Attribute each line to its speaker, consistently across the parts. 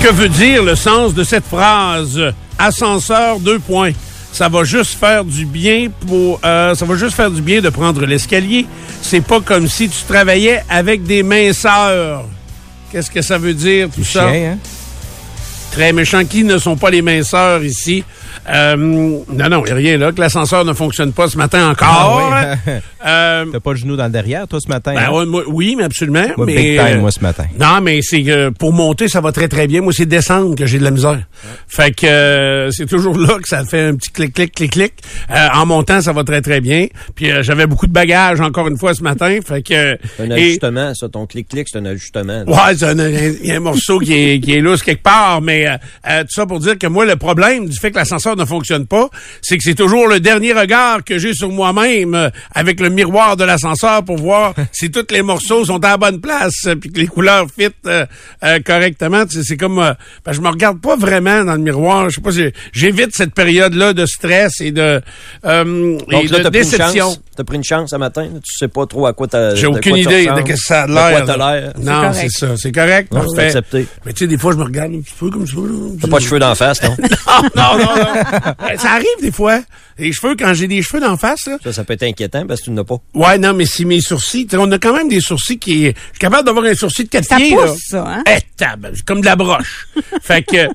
Speaker 1: que veut dire le sens de cette phrase? Ascenseur deux points. Ça va juste faire du bien pour euh, ça va juste faire du bien de prendre l'escalier. C'est pas comme si tu travaillais avec des minceurs. Qu'est-ce que ça veut dire tout ça?
Speaker 2: Chien, hein?
Speaker 1: Très méchant. Qui ne sont pas les minceurs ici? Euh, Non, non, y a rien là. Que l'ascenseur ne fonctionne pas ce matin encore.
Speaker 2: Ah oui.
Speaker 1: Euh,
Speaker 2: T'as pas le genou dans le derrière, toi, ce matin?
Speaker 1: ben,
Speaker 2: hein?
Speaker 1: moi, oui, mais absolument.
Speaker 2: Moi,
Speaker 1: mais,
Speaker 2: big time,
Speaker 1: euh,
Speaker 2: moi, ce matin.
Speaker 1: Non, mais c'est que pour monter, ça va très très bien. Moi, c'est descendre que j'ai de la misère. Fait que euh, c'est toujours là que ça fait un petit clic clic clic clic. Euh, en montant, ça va très très bien. Puis euh, j'avais beaucoup de bagages encore une fois ce matin. Fait que
Speaker 3: C'est un
Speaker 1: et-
Speaker 3: ajustement, ça. Ton clic-clic, c'est un ajustement. là.
Speaker 1: Ouais, c'est un- il y a un morceau qui est, qui est lousse quelque part, mais euh, euh, tout ça pour dire que moi, le problème du fait que l'ascenseur ne fonctionne pas, c'est que c'est toujours le dernier regard que j'ai sur moi-même euh, avec le miroir de l'ascenseur pour voir si tous les morceaux sont à la bonne place, euh, puis que les couleurs fit euh, euh, correctement. C'est comme, euh, ben, je me regarde pas vraiment dans le miroir. Je sais pas, si- j'évite cette période-là de stress et de, euh, et
Speaker 3: Donc
Speaker 1: de déception.
Speaker 3: T'as pris une chance ce matin. là. Tu sais pas trop à quoi t'as.
Speaker 1: J'ai aucune idée de que ça a
Speaker 3: de
Speaker 1: l'air.
Speaker 3: l'air.
Speaker 1: Non,
Speaker 4: correct.
Speaker 1: c'est ça. C'est correct.
Speaker 3: Non, c'est accepté.
Speaker 1: Mais tu sais, des fois, je me regarde un petit peu comme ça.
Speaker 3: T'as pas de cheveux d'en face, non?
Speaker 1: non, non, non, non. Euh, ça arrive des fois. Les cheveux, quand j'ai des cheveux d'en face, là.
Speaker 3: Ça, ça peut être inquiétant parce que tu n'as pas.
Speaker 1: Ouais, non, mais c'est mes sourcils. On a quand même des sourcils qui. Je suis capable d'avoir un sourcil de quatre
Speaker 4: Ça
Speaker 1: pieds,
Speaker 4: pousse,
Speaker 1: là.
Speaker 4: ça, hein?
Speaker 1: Eh, tab, c'est comme de la broche. fait que.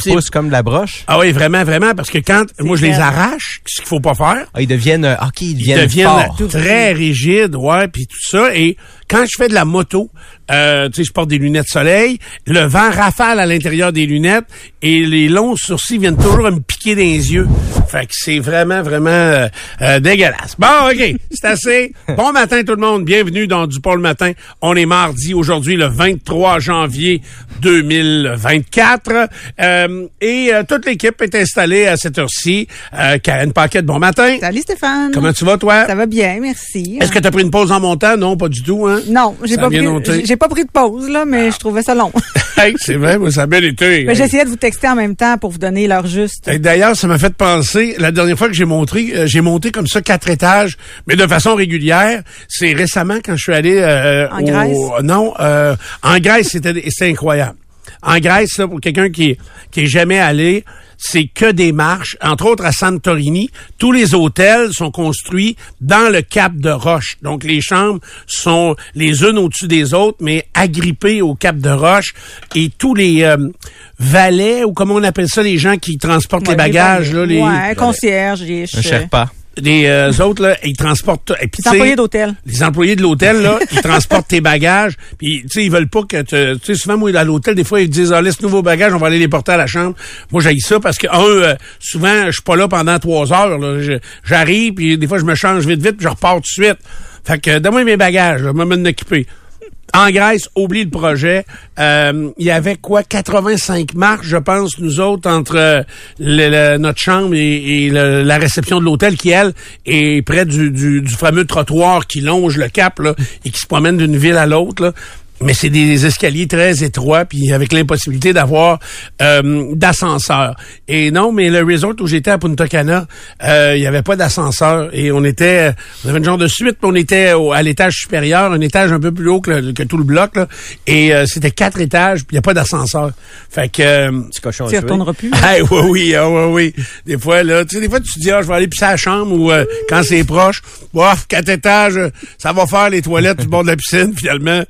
Speaker 2: Ça pousse comme de la broche?
Speaker 1: Ah oui, vraiment, vraiment, parce que quand moi je les arrache, ce qu'il faut pas faire,
Speaker 2: Ah, ils deviennent, euh, OK, ils
Speaker 1: ils
Speaker 2: deviennent,
Speaker 1: deviennent
Speaker 2: forts.
Speaker 1: très rigides, ouais, puis tout ça. Et quand je fais de la moto, euh, tu sais, je porte des lunettes soleil, le vent rafale à l'intérieur des lunettes et les longs sourcils viennent toujours à me piquer dans les yeux. Fait que c'est vraiment, vraiment euh, euh, dégueulasse. Bon, OK, c'est assez. Bon matin tout le monde, bienvenue dans Du Pôle Matin. On est mardi aujourd'hui, le 23 janvier 2024. Euh, et euh, toute l'équipe est installée à cette heure-ci. Euh, Karen Paquette, bon matin.
Speaker 4: Salut Stéphane.
Speaker 1: Comment tu vas, toi?
Speaker 4: Ça va bien, merci.
Speaker 1: Est-ce que tu as pris une pause en montant? Non, pas du tout, hein?
Speaker 4: Non, j'ai pas pris, j'ai- pas pris de pause, là, mais je trouvais ça long.
Speaker 1: Hey, c'est vrai, moi, ça a bien été.
Speaker 4: Mais J'essayais de vous texter en même temps pour vous donner l'heure juste.
Speaker 1: Et D'ailleurs, ça m'a fait penser, la dernière fois que j'ai monté, euh, j'ai monté comme ça quatre étages, mais de façon régulière. C'est récemment quand je suis allé euh,
Speaker 4: En
Speaker 1: au-
Speaker 4: Grèce?
Speaker 1: Non, euh, en Grèce, c'était c'était incroyable. En Grèce, là, pour quelqu'un qui qui est jamais allé, c'est que des marches. Entre autres, à Santorini, tous les hôtels sont construits dans le cap de roche. Donc, les chambres sont les unes au-dessus des autres, mais agrippées au cap de roche. Et tous les euh, valets, ou comment on appelle ça, les gens qui transportent les bagages, là, les,
Speaker 4: Ouais, concierge, les,
Speaker 2: Un Sherpa.
Speaker 1: Les euh, autres, là, ils transportent... tout. Et puis,
Speaker 4: les employés d'hôtel.
Speaker 1: les employés de l'hôtel, là, ils transportent tes bagages. Puis, tu sais, ils veulent pas que tu... Tu sais, souvent, moi, à l'hôtel, des fois, ils disent, ah, laisse-nous vos bagages, on va aller les porter à la chambre. Moi, j'ai ça parce que, un, euh, souvent, je suis pas là pendant trois heures. là. Je- J'arrive, puis des fois, je me change vite, vite, puis je repars tout de suite. Fait que, donne-moi mes bagages, là, moi, m'en occuper. En Grèce, oublie le projet. Euh, il y avait quoi, 85 marches, je pense, nous autres, entre euh, notre chambre et, la réception de l'hôtel qui, elle, est près du, fameux trottoir qui longe le cap et qui se promène d'une ville à l'autre. Mais c'est des escaliers très étroits, puis avec l'impossibilité d'avoir euh, d'ascenseur. Et non, mais le resort où j'étais à Punta Cana, euh, il n'y avait pas d'ascenseur. Et on était, on avait une genre de suite, puis on était au- à l'étage supérieur, un étage un peu plus haut que, le- que tout le bloc. Là, et euh, c'était quatre étages, puis il n'y a pas d'ascenseur. Fait que... euh,
Speaker 3: Petit cochon
Speaker 4: Tu retourneras plus.
Speaker 1: Hey, oui, oui, ah, oui, oui. Des fois, là, tu sais, des fois, tu te dis, ah, je vais aller pisser à la chambre ou euh, quand c'est proche, bof, quatre étages, euh, ça va faire les toilettes du bord de la piscine, finalement.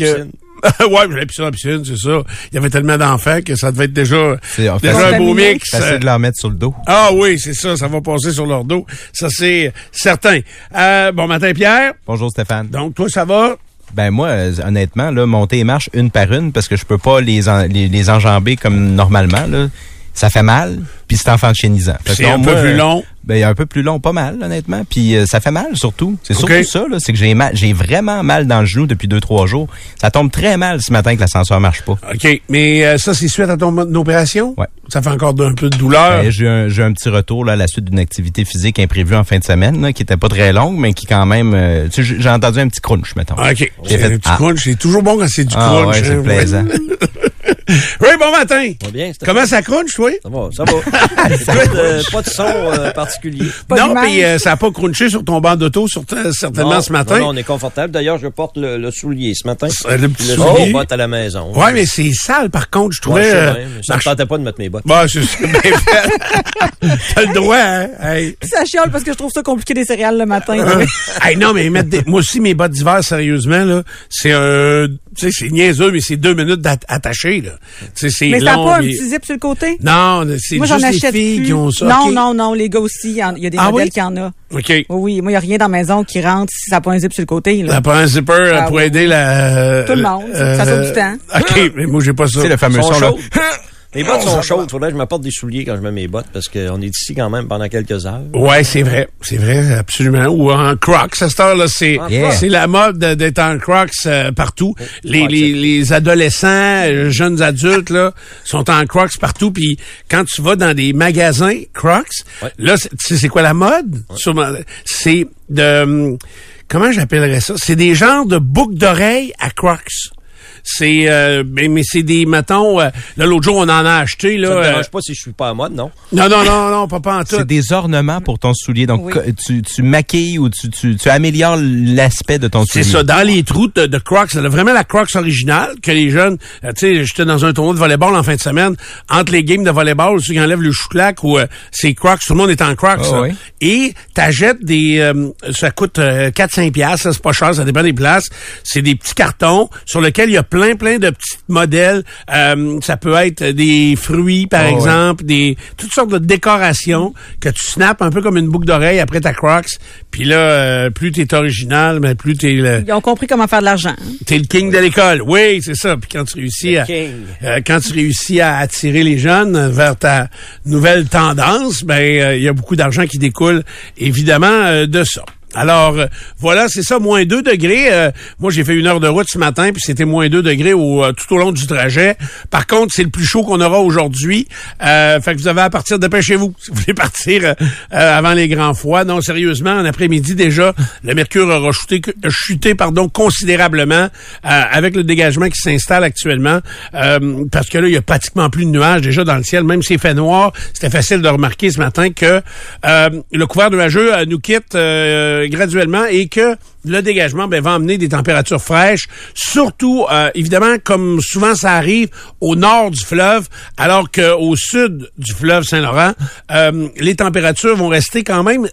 Speaker 1: Que-
Speaker 3: piscine.
Speaker 1: ouais, j'allais pisser dans la piscine, c'est ça. Il y avait tellement d'enfants que ça devait être déjà,
Speaker 2: C'est-
Speaker 1: déjà un beau mix.
Speaker 2: Facile de leur mettre sur le dos.
Speaker 1: Ah oui, c'est ça, ça va passer sur leur dos. Ça, c'est certain. Euh, bon matin, Pierre.
Speaker 2: Bonjour Stéphane.
Speaker 1: Donc, toi, ça va?
Speaker 2: Ben moi, euh, honnêtement, là, monter les marches une par une parce que je peux pas les, en- les, les enjamber comme normalement. Là. Ça fait mal, puis c'est enfantinisant.
Speaker 1: C'est un peu
Speaker 2: moi,
Speaker 1: plus
Speaker 2: euh,
Speaker 1: long.
Speaker 2: Ben, un peu plus long, pas mal, honnêtement. Puis euh, ça fait mal, surtout. C'est surtout ça, là, c'est que j'ai mal, j'ai vraiment mal dans le genou depuis deux, trois jours. Ça tombe très mal ce matin que l'ascenseur marche pas.
Speaker 1: OK. Mais euh, ça, c'est suite à ton opération?
Speaker 2: Ouais.
Speaker 1: Ça fait encore un peu de douleur?
Speaker 2: Ben, j'ai un, j'ai un petit retour là, à la suite d'une activité physique imprévue en fin de semaine, là, qui était pas très longue, mais qui quand même... euh, j'ai entendu un petit crunch, mettons.
Speaker 1: OK.
Speaker 2: J'ai fait,
Speaker 1: du
Speaker 2: ah.
Speaker 1: crunch. C'est toujours bon quand c'est du
Speaker 2: Ah
Speaker 1: crunch.
Speaker 2: ouais, c'est
Speaker 1: hein,
Speaker 2: plaisant.
Speaker 1: Oui, bon matin.
Speaker 3: Va bien, Stéphane?
Speaker 1: Comment ça crunch, toi?
Speaker 3: Ça va, ça va. Écoute, euh, pas de son euh, particulier.
Speaker 4: Pas
Speaker 1: non, puis euh, ça n'a pas crunché sur ton banc d'auto sur- certainement
Speaker 3: Non,
Speaker 1: ce matin.
Speaker 3: Non, non, on est confortable. D'ailleurs, je porte le, le soulier ce matin.
Speaker 1: Le petit
Speaker 3: le
Speaker 1: soulier.
Speaker 3: soulier botte à la maison.
Speaker 1: Ouais, mais c'est sale, par contre, je
Speaker 3: Ouais,
Speaker 1: trouvais. euh,
Speaker 3: mais ça
Speaker 1: marche-
Speaker 3: tentait pas de mettre mes bottes.
Speaker 1: Bon, c'est c'est bien fait. T'as le droit, hein? Hey.
Speaker 4: Ça chiale parce que je trouve ça compliqué des céréales le matin.
Speaker 1: Hey, non, mais mettre des- moi aussi, mes bottes d'hiver, sérieusement, là, c'est un, tu sais, c'est niaiseux, mais c'est deux minutes d'att- attachées, là. Tu sais, c'est
Speaker 4: mais
Speaker 1: long,
Speaker 4: pas un
Speaker 1: mais-
Speaker 4: petit zip sur le côté?
Speaker 1: Non, c'est
Speaker 4: Moi, j'en
Speaker 1: juste les
Speaker 4: achète
Speaker 1: filles
Speaker 4: plus.
Speaker 1: qui ont ça.
Speaker 4: Non, non, non, les gars aussi. Il y a des
Speaker 1: Ah
Speaker 4: modèles
Speaker 1: oui?
Speaker 4: qui en ont.
Speaker 1: OK.
Speaker 4: Oui, oui. Moi, il n'y a rien dans la maison qui rentre si ça n'a pas un zip sur le côté. Là.
Speaker 1: Ça prend un zipper euh,
Speaker 4: Ah
Speaker 1: pour
Speaker 4: oui,
Speaker 1: aider la...
Speaker 4: Tout le monde. Ça sauve du temps.
Speaker 1: OK, mais moi, j'ai pas ça.
Speaker 2: C'est le fameux son, là.
Speaker 3: Mes bottes sont chaudes. Faudrait que je m'apporte des souliers quand je mets mes bottes parce qu'on est ici quand même pendant quelques heures.
Speaker 1: Ouais, c'est vrai. C'est vrai, absolument. Ou en crocs. À cette heure-là, c'est,
Speaker 2: Yeah.
Speaker 1: c'est la mode de- d'être en crocs euh, partout. Les,
Speaker 3: crocs,
Speaker 1: les, les adolescents, euh, jeunes adultes, là, sont en crocs partout. Puis quand tu vas dans des magasins crocs,
Speaker 3: Ouais.
Speaker 1: là, c'est- tu sais, c'est quoi la mode? Sûrement, C'est de... hum, Comment j'appellerais ça? C'est des genres de boucles d'oreilles à crocs. C'est euh, mais, mais c'est des mettons euh, là l'autre jour on en a acheté là
Speaker 3: Ça te
Speaker 1: euh,
Speaker 3: dérange pas si je suis pas à mode, non?
Speaker 1: non non non non pas pas en tout
Speaker 2: C'est des ornements pour ton soulier. Donc,
Speaker 4: Oui.
Speaker 2: tu, tu maquilles ou tu, tu, tu améliores l'aspect de ton
Speaker 1: C'est
Speaker 2: soulier.
Speaker 1: ça, dans les trous de, de Crocs, c'est vraiment la Crocs originale que les jeunes, euh, tu sais, j'étais dans un tournoi de volleyball en fin de semaine, entre les games de volleyball, ceux qui enlèvent le chou-clac ou euh, c'est Crocs, tout le monde est en Crocs.
Speaker 2: Ah
Speaker 1: là.
Speaker 2: oui.
Speaker 1: Et t'achètes des, euh, ça coûte euh, 4-5 piastres, ça, c'est pas cher, ça dépend des places. C'est des petits cartons sur lesquels il y a plein plein de petits modèles. Euh, ça peut être des fruits par
Speaker 2: Ah
Speaker 1: exemple, des toutes sortes de décorations que tu snaps un peu comme une boucle d'oreille après ta Crocs. Puis là, euh, plus t'es original, mais plus t'es le
Speaker 4: Ils ont compris comment faire de l'argent. hein.
Speaker 1: T'es le king de l'école. Oui, c'est ça. Puis quand tu réussis à,
Speaker 3: king.
Speaker 1: euh, quand tu réussis à attirer les jeunes vers ta nouvelle tendance, ben euh, il y a beaucoup d'argent qui découle évidemment euh, de ça. Alors euh, voilà, c'est ça, moins 2 degrés. Euh, moi, j'ai fait une heure de route ce matin, puis c'était moins 2 degrés au, euh, tout au long du trajet. Par contre, c'est le plus chaud qu'on aura aujourd'hui. Fait que vous avez à partir, dépêchez-vous si vous voulez partir avant les grands froids. Non, sérieusement, en après-midi déjà, le mercure aura chuté, chuté pardon, considérablement avec le dégagement qui s'installe actuellement. parce que là, il y a pratiquement plus de nuages déjà dans le ciel. Même s'il fait noir, c'était facile de remarquer ce matin que le couvert nuageux nous quitte euh, graduellement et que le dégagement ben, va emmener des températures fraîches, surtout, euh, évidemment, comme souvent ça arrive, au nord du fleuve, alors qu'au sud du fleuve Saint-Laurent, euh, les températures vont rester quand même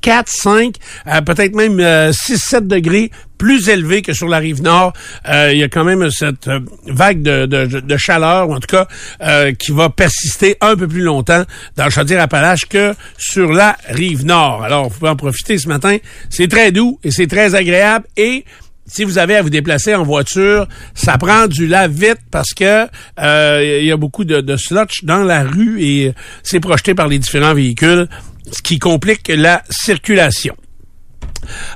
Speaker 1: 4, 5, euh, peut-être même 6, 7 degrés plus élevés que sur la rive nord. Euh, il y a quand même cette euh, vague de, chaleur, en tout cas, euh, qui va persister un peu plus longtemps dans le Chaudière-Appalaches que sur la rive nord. Alors, vous pouvez en profiter ce matin. C'est très doux et c'est très agréable et si vous avez à vous déplacer en voiture, ça prend du lave-vite parce que euh, il y a beaucoup de, de slotch dans la rue et c'est projeté par les différents véhicules, ce qui complique la circulation.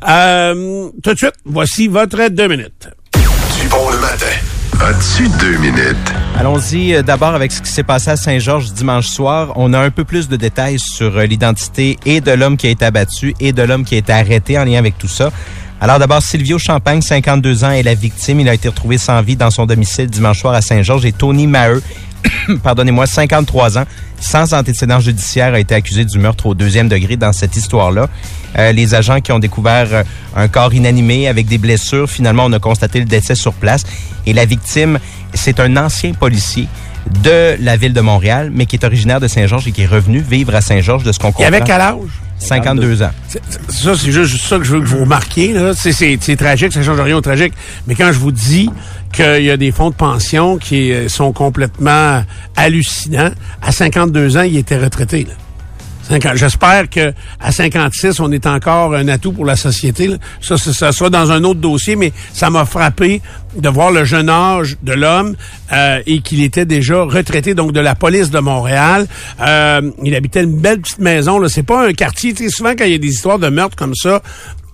Speaker 1: Euh, tout de suite, voici votre deux minutes.
Speaker 5: Du bon le matin. As-tu deux minutes?
Speaker 2: Allons-y euh, d'abord avec ce qui s'est passé à Saint-Georges dimanche soir. On a un peu plus de détails sur euh, l'identité et de l'homme qui a été abattu et de l'homme qui a été arrêté en lien avec tout ça. Alors d'abord, Silvio Champagne, 52 ans, est la victime. Il a été retrouvé sans vie dans son domicile dimanche soir à Saint-Georges. Et Tony Maheu, pardonnez-moi, 53 ans, sans antécédent judiciaire, a été accusé du meurtre au deuxième degré dans cette histoire-là. Euh, les agents qui ont découvert euh, un corps inanimé avec des blessures, finalement, on a constaté le décès sur place. Et la victime, c'est un ancien policier de la ville de Montréal, mais qui est originaire de Saint-Georges et qui est revenu vivre à Saint-Georges de ce qu'on
Speaker 1: Il
Speaker 2: comprend.
Speaker 1: avait quel âge?
Speaker 2: 52 ans.
Speaker 1: C'est- Ça, c'est juste ça que je veux que vous remarquiez. là. C'est- C'est c'est tragique, ça change rien au tragique. Mais quand je vous dis qu'il y a des fonds de pension qui euh, sont complètement hallucinants, à 52 ans, il était retraité. Là. 50 J'espère que à 56, on est encore un atout pour la société. Ça, ça, ça soit dans un autre dossier, mais ça m'a frappé de voir le jeune âge de l'homme euh, et qu'il était déjà retraité donc de la police de Montréal. Euh, il habitait une belle petite maison. Là, c'est pas un quartier. Tu sais, souvent quand il y a des histoires de meurtre comme ça,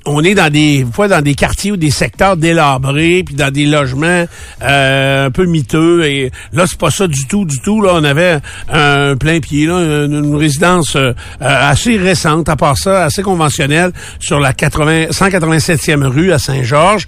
Speaker 1: on est dans des fois dans des quartiers ou des secteurs délabrés puis dans des logements euh, un peu miteux et là c'est pas ça du tout du tout. Là on avait un plein pied là une, résidence euh, assez récente à part ça assez conventionnelle sur la 80 187e rue à Saint-Georges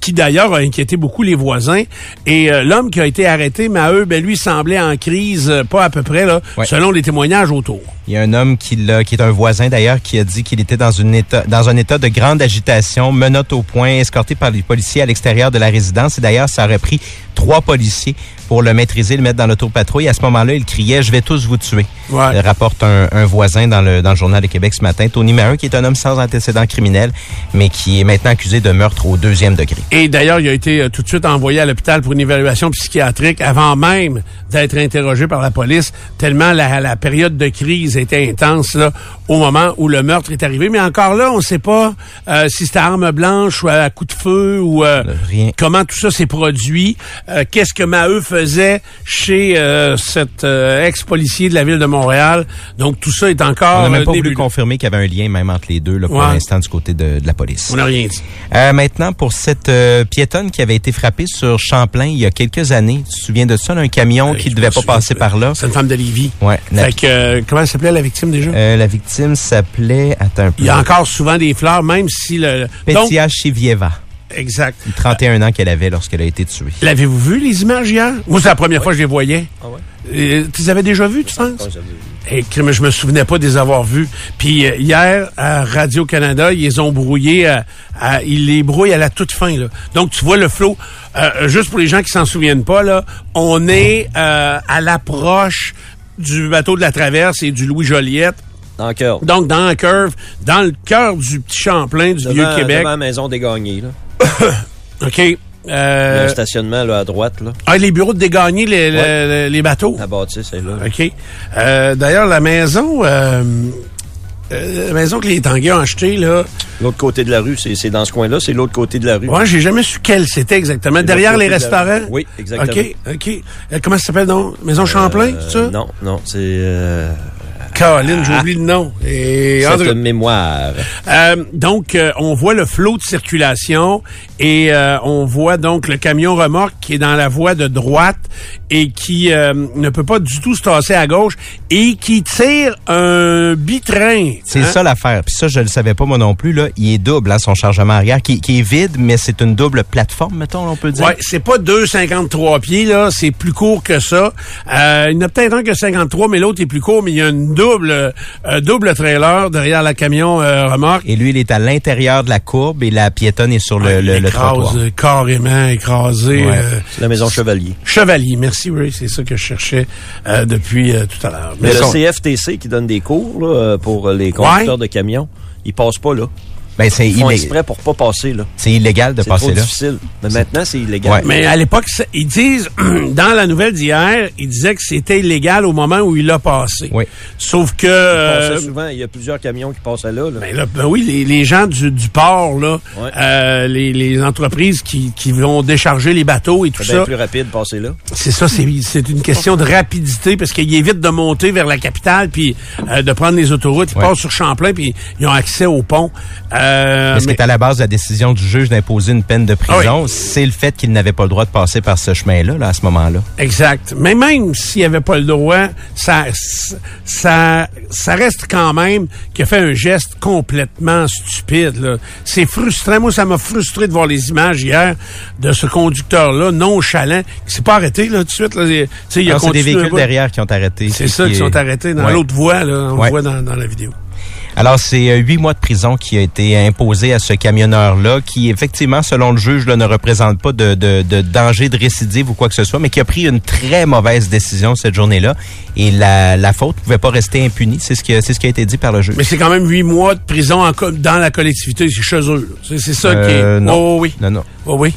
Speaker 1: qui d'ailleurs a inquiété beaucoup les voisins. Et euh, l'homme qui a été arrêté, mais à eux, ben, lui semblait en crise, euh, pas à peu près, là,
Speaker 2: Ouais.
Speaker 1: selon les témoignages autour.
Speaker 2: Il y a un homme qui, l'a- qui est un voisin d'ailleurs qui a dit qu'il était dans, une état, dans un état de grande agitation, menotte au point, escorté par les policiers à l'extérieur de la résidence. Et d'ailleurs, ça aurait pris trois policiers pour le maîtriser, le mettre dans l'autopatrouille. À ce moment-là, il criait « Je vais tous vous tuer
Speaker 1: Ouais.
Speaker 2: Rapporte un, un voisin dans le, dans le Journal de Québec ce matin. Tony Maheu, qui est un homme sans antécédent criminel, mais qui est maintenant accusé de meurtre au deuxième degré.
Speaker 1: Et d'ailleurs, il a été euh, tout de suite envoyé à l'hôpital pour une évaluation psychiatrique avant même d'être interrogé par la police, tellement la, la période de crise était intense là, au moment où le meurtre est arrivé. Mais encore là, on ne sait pas euh, si c'était arme blanche ou à coup de feu ou euh,
Speaker 2: Rien.
Speaker 1: comment tout ça s'est produit. Euh, Qu'est-ce que Maheu faisait chez euh, cet euh, ex-policier de la ville de Montréal. Donc tout ça est encore
Speaker 2: On n'a même
Speaker 1: euh,
Speaker 2: pas voulu confirmer qu'il y avait un lien même entre les deux là, pour
Speaker 1: Ouais.
Speaker 2: l'instant du côté de, de la police.
Speaker 1: On n'a rien dit.
Speaker 2: Euh, maintenant, pour cette euh, piétonne qui avait été frappée sur Champlain il y a quelques années, tu te souviens de ça, là, un camion
Speaker 1: Euh,
Speaker 2: qui
Speaker 1: je
Speaker 2: devait pas passer
Speaker 1: pas.
Speaker 2: par là?
Speaker 1: C'est une femme de Lévis.
Speaker 2: Ouais.
Speaker 1: Fait que, euh, comment elle s'appelait la victime déjà?
Speaker 2: euh, la victime s'appelait... Attends un peu.
Speaker 1: Il y a encore souvent des fleurs, même si le...
Speaker 2: Petia Chivieva.
Speaker 1: exact.
Speaker 2: 31 ans qu'elle avait lorsqu'elle a été tuée.
Speaker 1: L'avez-vous vu, les images hier? Moi, c'est la première fois que je les voyais.
Speaker 3: Ah ouais?
Speaker 1: Euh, tu les avais déjà vus, tu penses?
Speaker 3: Ouais, j'avais-
Speaker 1: Et crime, je me souvenais pas de les avoir vus. Puis euh, hier, à Radio-Canada, ils les ont brouillés. à- à- ils les brouillent à la toute fin. Là. Donc, tu vois le flot. Euh, juste pour les gens qui s'en souviennent pas, là, on est euh, à l'approche du bateau de la Traverse et du Louis Joliette.
Speaker 3: Dans le cœur.
Speaker 1: Donc, dans la curve, dans le cœur du petit Champlain, du
Speaker 3: Devant,
Speaker 1: Vieux-Québec.
Speaker 3: devant la maison des gagnés, là.
Speaker 1: OK.
Speaker 3: A
Speaker 1: Euh,
Speaker 3: stationnement, là, à droite, là.
Speaker 1: ah, les bureaux de dégagner les, les- les- les bateaux.
Speaker 3: La bâtisse, c'est là.
Speaker 1: OK. Euh, D'ailleurs, la maison... euh, la maison que les Tanguay ont achetée, là...
Speaker 3: L'autre côté de la rue, c'est dans ce coin-là, c'est l'autre côté de la rue.
Speaker 1: Ouais, j'ai jamais su quelle c'était exactement. Derrière les restaurants?
Speaker 3: Oui, exactement.
Speaker 1: OK, OK. Comment ça s'appelle, donc? Maison Champlain, c'est ça?
Speaker 3: Non, non, c'est
Speaker 1: Caroline, j'oublie le nom. Et
Speaker 3: cette
Speaker 1: André-
Speaker 3: mémoire.
Speaker 1: Euh, donc, euh, on voit le flot de circulation et euh, on voit donc le camion remorque qui est dans la voie de droite et qui euh, ne peut pas du tout se tasser à gauche et qui tire un bitrain.
Speaker 2: C'est
Speaker 1: hein?
Speaker 2: ça l'affaire. Puis ça, je le savais pas moi non plus. Là. Il est double, hein, son chargement arrière, qui, qui est vide, mais c'est une double plateforme, mettons, on peut dire.
Speaker 1: Ouais, c'est pas 2,53 pieds, là. C'est plus court que ça. Euh, il y en a peut-être un que 53, mais l'autre est plus court, mais il y a une double, euh, double trailer derrière la camion euh, remorque.
Speaker 2: Et lui, il est à l'intérieur de la courbe et la piétonne est sur le,
Speaker 1: Ouais, il
Speaker 2: le, le
Speaker 1: écrase,
Speaker 2: trottoir.
Speaker 1: euh, carrément écrasé.
Speaker 2: Ouais.
Speaker 1: euh,
Speaker 3: la maison Chevalier.
Speaker 1: Chevalier, merci Ray, c'est ça que je cherchais euh, depuis euh, tout à l'heure.
Speaker 3: Mais
Speaker 1: Mais
Speaker 3: le
Speaker 1: son-
Speaker 3: CFTC qui donne des cours là, euh, pour les conducteurs de camions, ils passent pas là.
Speaker 2: Ben, c'est
Speaker 3: Ils font
Speaker 2: illé-
Speaker 3: exprès pour pas passer là.
Speaker 2: c'est illégal de
Speaker 3: C'est trop
Speaker 2: passer là.
Speaker 3: difficile. Mais maintenant, c'est illégal.
Speaker 2: Ouais.
Speaker 1: Mais à l'époque, c'est- ils disent, dans la nouvelle d'hier, ils disaient que c'était illégal au moment où il l'a passé.
Speaker 2: Oui.
Speaker 1: Sauf que... Euh,
Speaker 3: passaient souvent, il y a plusieurs camions qui passent là. là.
Speaker 1: Ben, là, ben oui, les, les gens du, du port, là,
Speaker 3: Ouais.
Speaker 1: euh, les, les entreprises qui, qui vont décharger les bateaux et tout
Speaker 3: C'est bien
Speaker 1: ça,
Speaker 3: plus rapide de passer là.
Speaker 1: c'est ça, c'est c'est une question de rapidité parce qu'il évite de monter vers la capitale puis euh, de prendre les autoroutes. Ils
Speaker 2: Ouais.
Speaker 1: passent sur Champlain puis ils ont accès au pont. Euh,
Speaker 2: Mais ce qui est à la base de la décision du juge d'imposer une peine de prison,
Speaker 1: Ah
Speaker 2: c'est le fait qu'il n'avait pas le droit de passer par ce chemin-là, là, à ce moment-là.
Speaker 1: Exact. Mais même s'il n'y avait pas le droit, ça, ça, ça reste quand même qu'il a fait un geste complètement stupide. C'est frustrant. Moi, ça m'a frustré de voir les images hier de ce conducteur-là, nonchalant, qui s'est pas arrêté là tout de suite. Là. Il a
Speaker 2: Alors, des véhicules derrière qui ont arrêté.
Speaker 1: C'est ça,
Speaker 2: qui
Speaker 1: qui
Speaker 2: est-
Speaker 1: sont arrêtés dans
Speaker 2: Ouais.
Speaker 1: l'autre voie. Là, on
Speaker 2: Ouais.
Speaker 1: le voit dans, dans la vidéo.
Speaker 2: Alors, c'est euh, huit mois de prison qui a été imposé à ce camionneur-là, qui, effectivement, selon le juge, là, ne représente pas de, de, de danger de récidive ou quoi que ce soit, mais qui a pris une très mauvaise décision cette journée-là. Et la, la faute ne pouvait pas rester impunie. C'est ce, que, c'est ce qui a été dit par le juge.
Speaker 1: Mais c'est quand même huit mois de prison en dans la collectivité. C'est chez eux. C'est ça qui
Speaker 2: Euh,
Speaker 1: est...
Speaker 2: non.
Speaker 1: Oh, oui.
Speaker 2: Non, non.
Speaker 1: Oh, oui.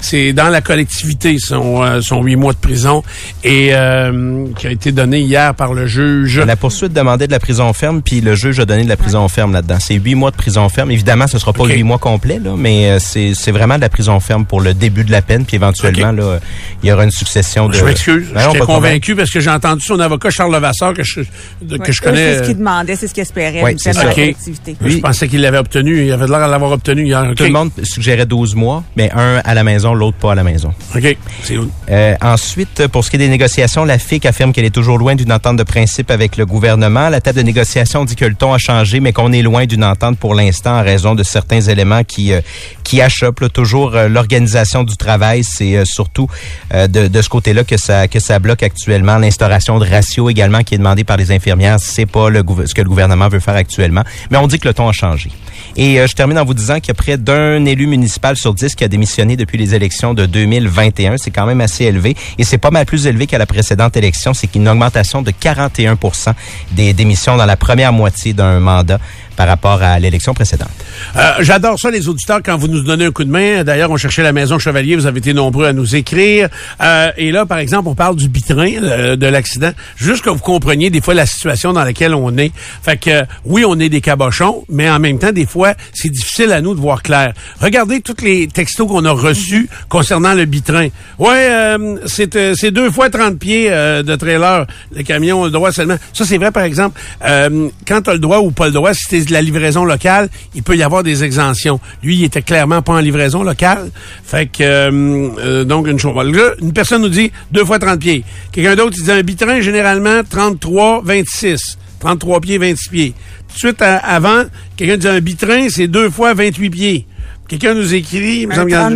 Speaker 1: C'est dans la collectivité, son, euh, son huit mois de prison, et euh, qui a été donné hier par le juge.
Speaker 2: La poursuite demandait de la prison ferme, puis le juge a donné de la prison ferme là-dedans. C'est huit mois de prison ferme. Évidemment, ce sera pas huit mois complets, là, mais euh, c'est c'est vraiment de la prison ferme pour le début de la peine, puis éventuellement, là, il y aura une succession de...
Speaker 1: Je m'excuse,
Speaker 2: Ben
Speaker 1: j'étais convaincu parce que j'ai entendu son avocat Charles Levasseur que je, de- que
Speaker 4: Ouais.
Speaker 1: je connais.
Speaker 4: C'est ce qu'ils demandaient, c'est ce qu'ils espéraient.
Speaker 2: Ouais,
Speaker 4: une
Speaker 2: c'est ça.
Speaker 4: collectivité.
Speaker 1: Je pensais qu'il l'avait obtenu. Il avait l'air de l'avoir obtenu hier.
Speaker 2: Tout le monde suggérait 12 mois, mais un à la maison maison, l'autre pas à la maison.
Speaker 1: OK. C'est où?
Speaker 2: Euh, ensuite, pour ce qui est des négociations, la FIC affirme qu'elle est toujours loin d'une entente de principe avec le gouvernement. La table de négociation dit que le ton a changé, mais qu'on est loin d'une entente pour l'instant en raison de certains éléments qui euh, qui achoppent là, toujours euh, l'organisation du travail. C'est euh, surtout euh, de, de ce côté-là que ça que ça bloque actuellement. L'instauration de ratio également qui est demandée par les infirmières, c'est pas le, ce que le gouvernement veut faire actuellement. Mais on dit que le ton a changé. Et euh, je termine en vous disant qu'il y a près d'un élu municipal sur dix qui a démissionné depuis les élections de 2021. C'est quand même assez élevé. Et c'est pas mal plus élevé qu'à la précédente élection. C'est une augmentation de 41% des démissions dans la première moitié d'un mandat par rapport à l'élection précédente.
Speaker 1: Euh, J'adore ça, les auditeurs, quand vous nous donnez un coup de main. D'ailleurs, on cherchait la Maison Chevalier. Vous avez été nombreux à nous écrire. Euh, et là, par exemple, on parle du bitrain euh, de l'accident. Juste que vous compreniez des fois la situation dans laquelle on est. Fait que, euh, oui, on est des cabochons, mais en même temps, des fois, c'est difficile à nous de voir clair. Regardez tous les textos qu'on a reçus concernant le bitrain. Ouais, c'est deux fois 30 pieds de trailer. Le camion a le droit seulement. Ça, c'est vrai, par exemple, quand tu le droit ou pas le droit, si c'est de la livraison locale, il peut y avoir des exemptions. Lui, il était clairement pas en livraison locale. Fait que, euh, euh, donc, une chose. Là, une personne nous dit deux fois 30 pieds. Quelqu'un d'autre, il dit un bitrain, généralement, 33, 26. 33 pieds, 26 pieds. Tout de suite à- avant, quelqu'un dit un bitrain, c'est deux fois 28 pieds. Quelqu'un nous écrit, il me
Speaker 4: Un
Speaker 1: semble qu'il y en a-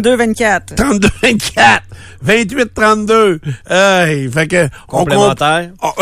Speaker 4: 32-24.
Speaker 1: 32, 24, 28, 32. Hey, fait que, on,
Speaker 3: Complémentaire.
Speaker 1: on,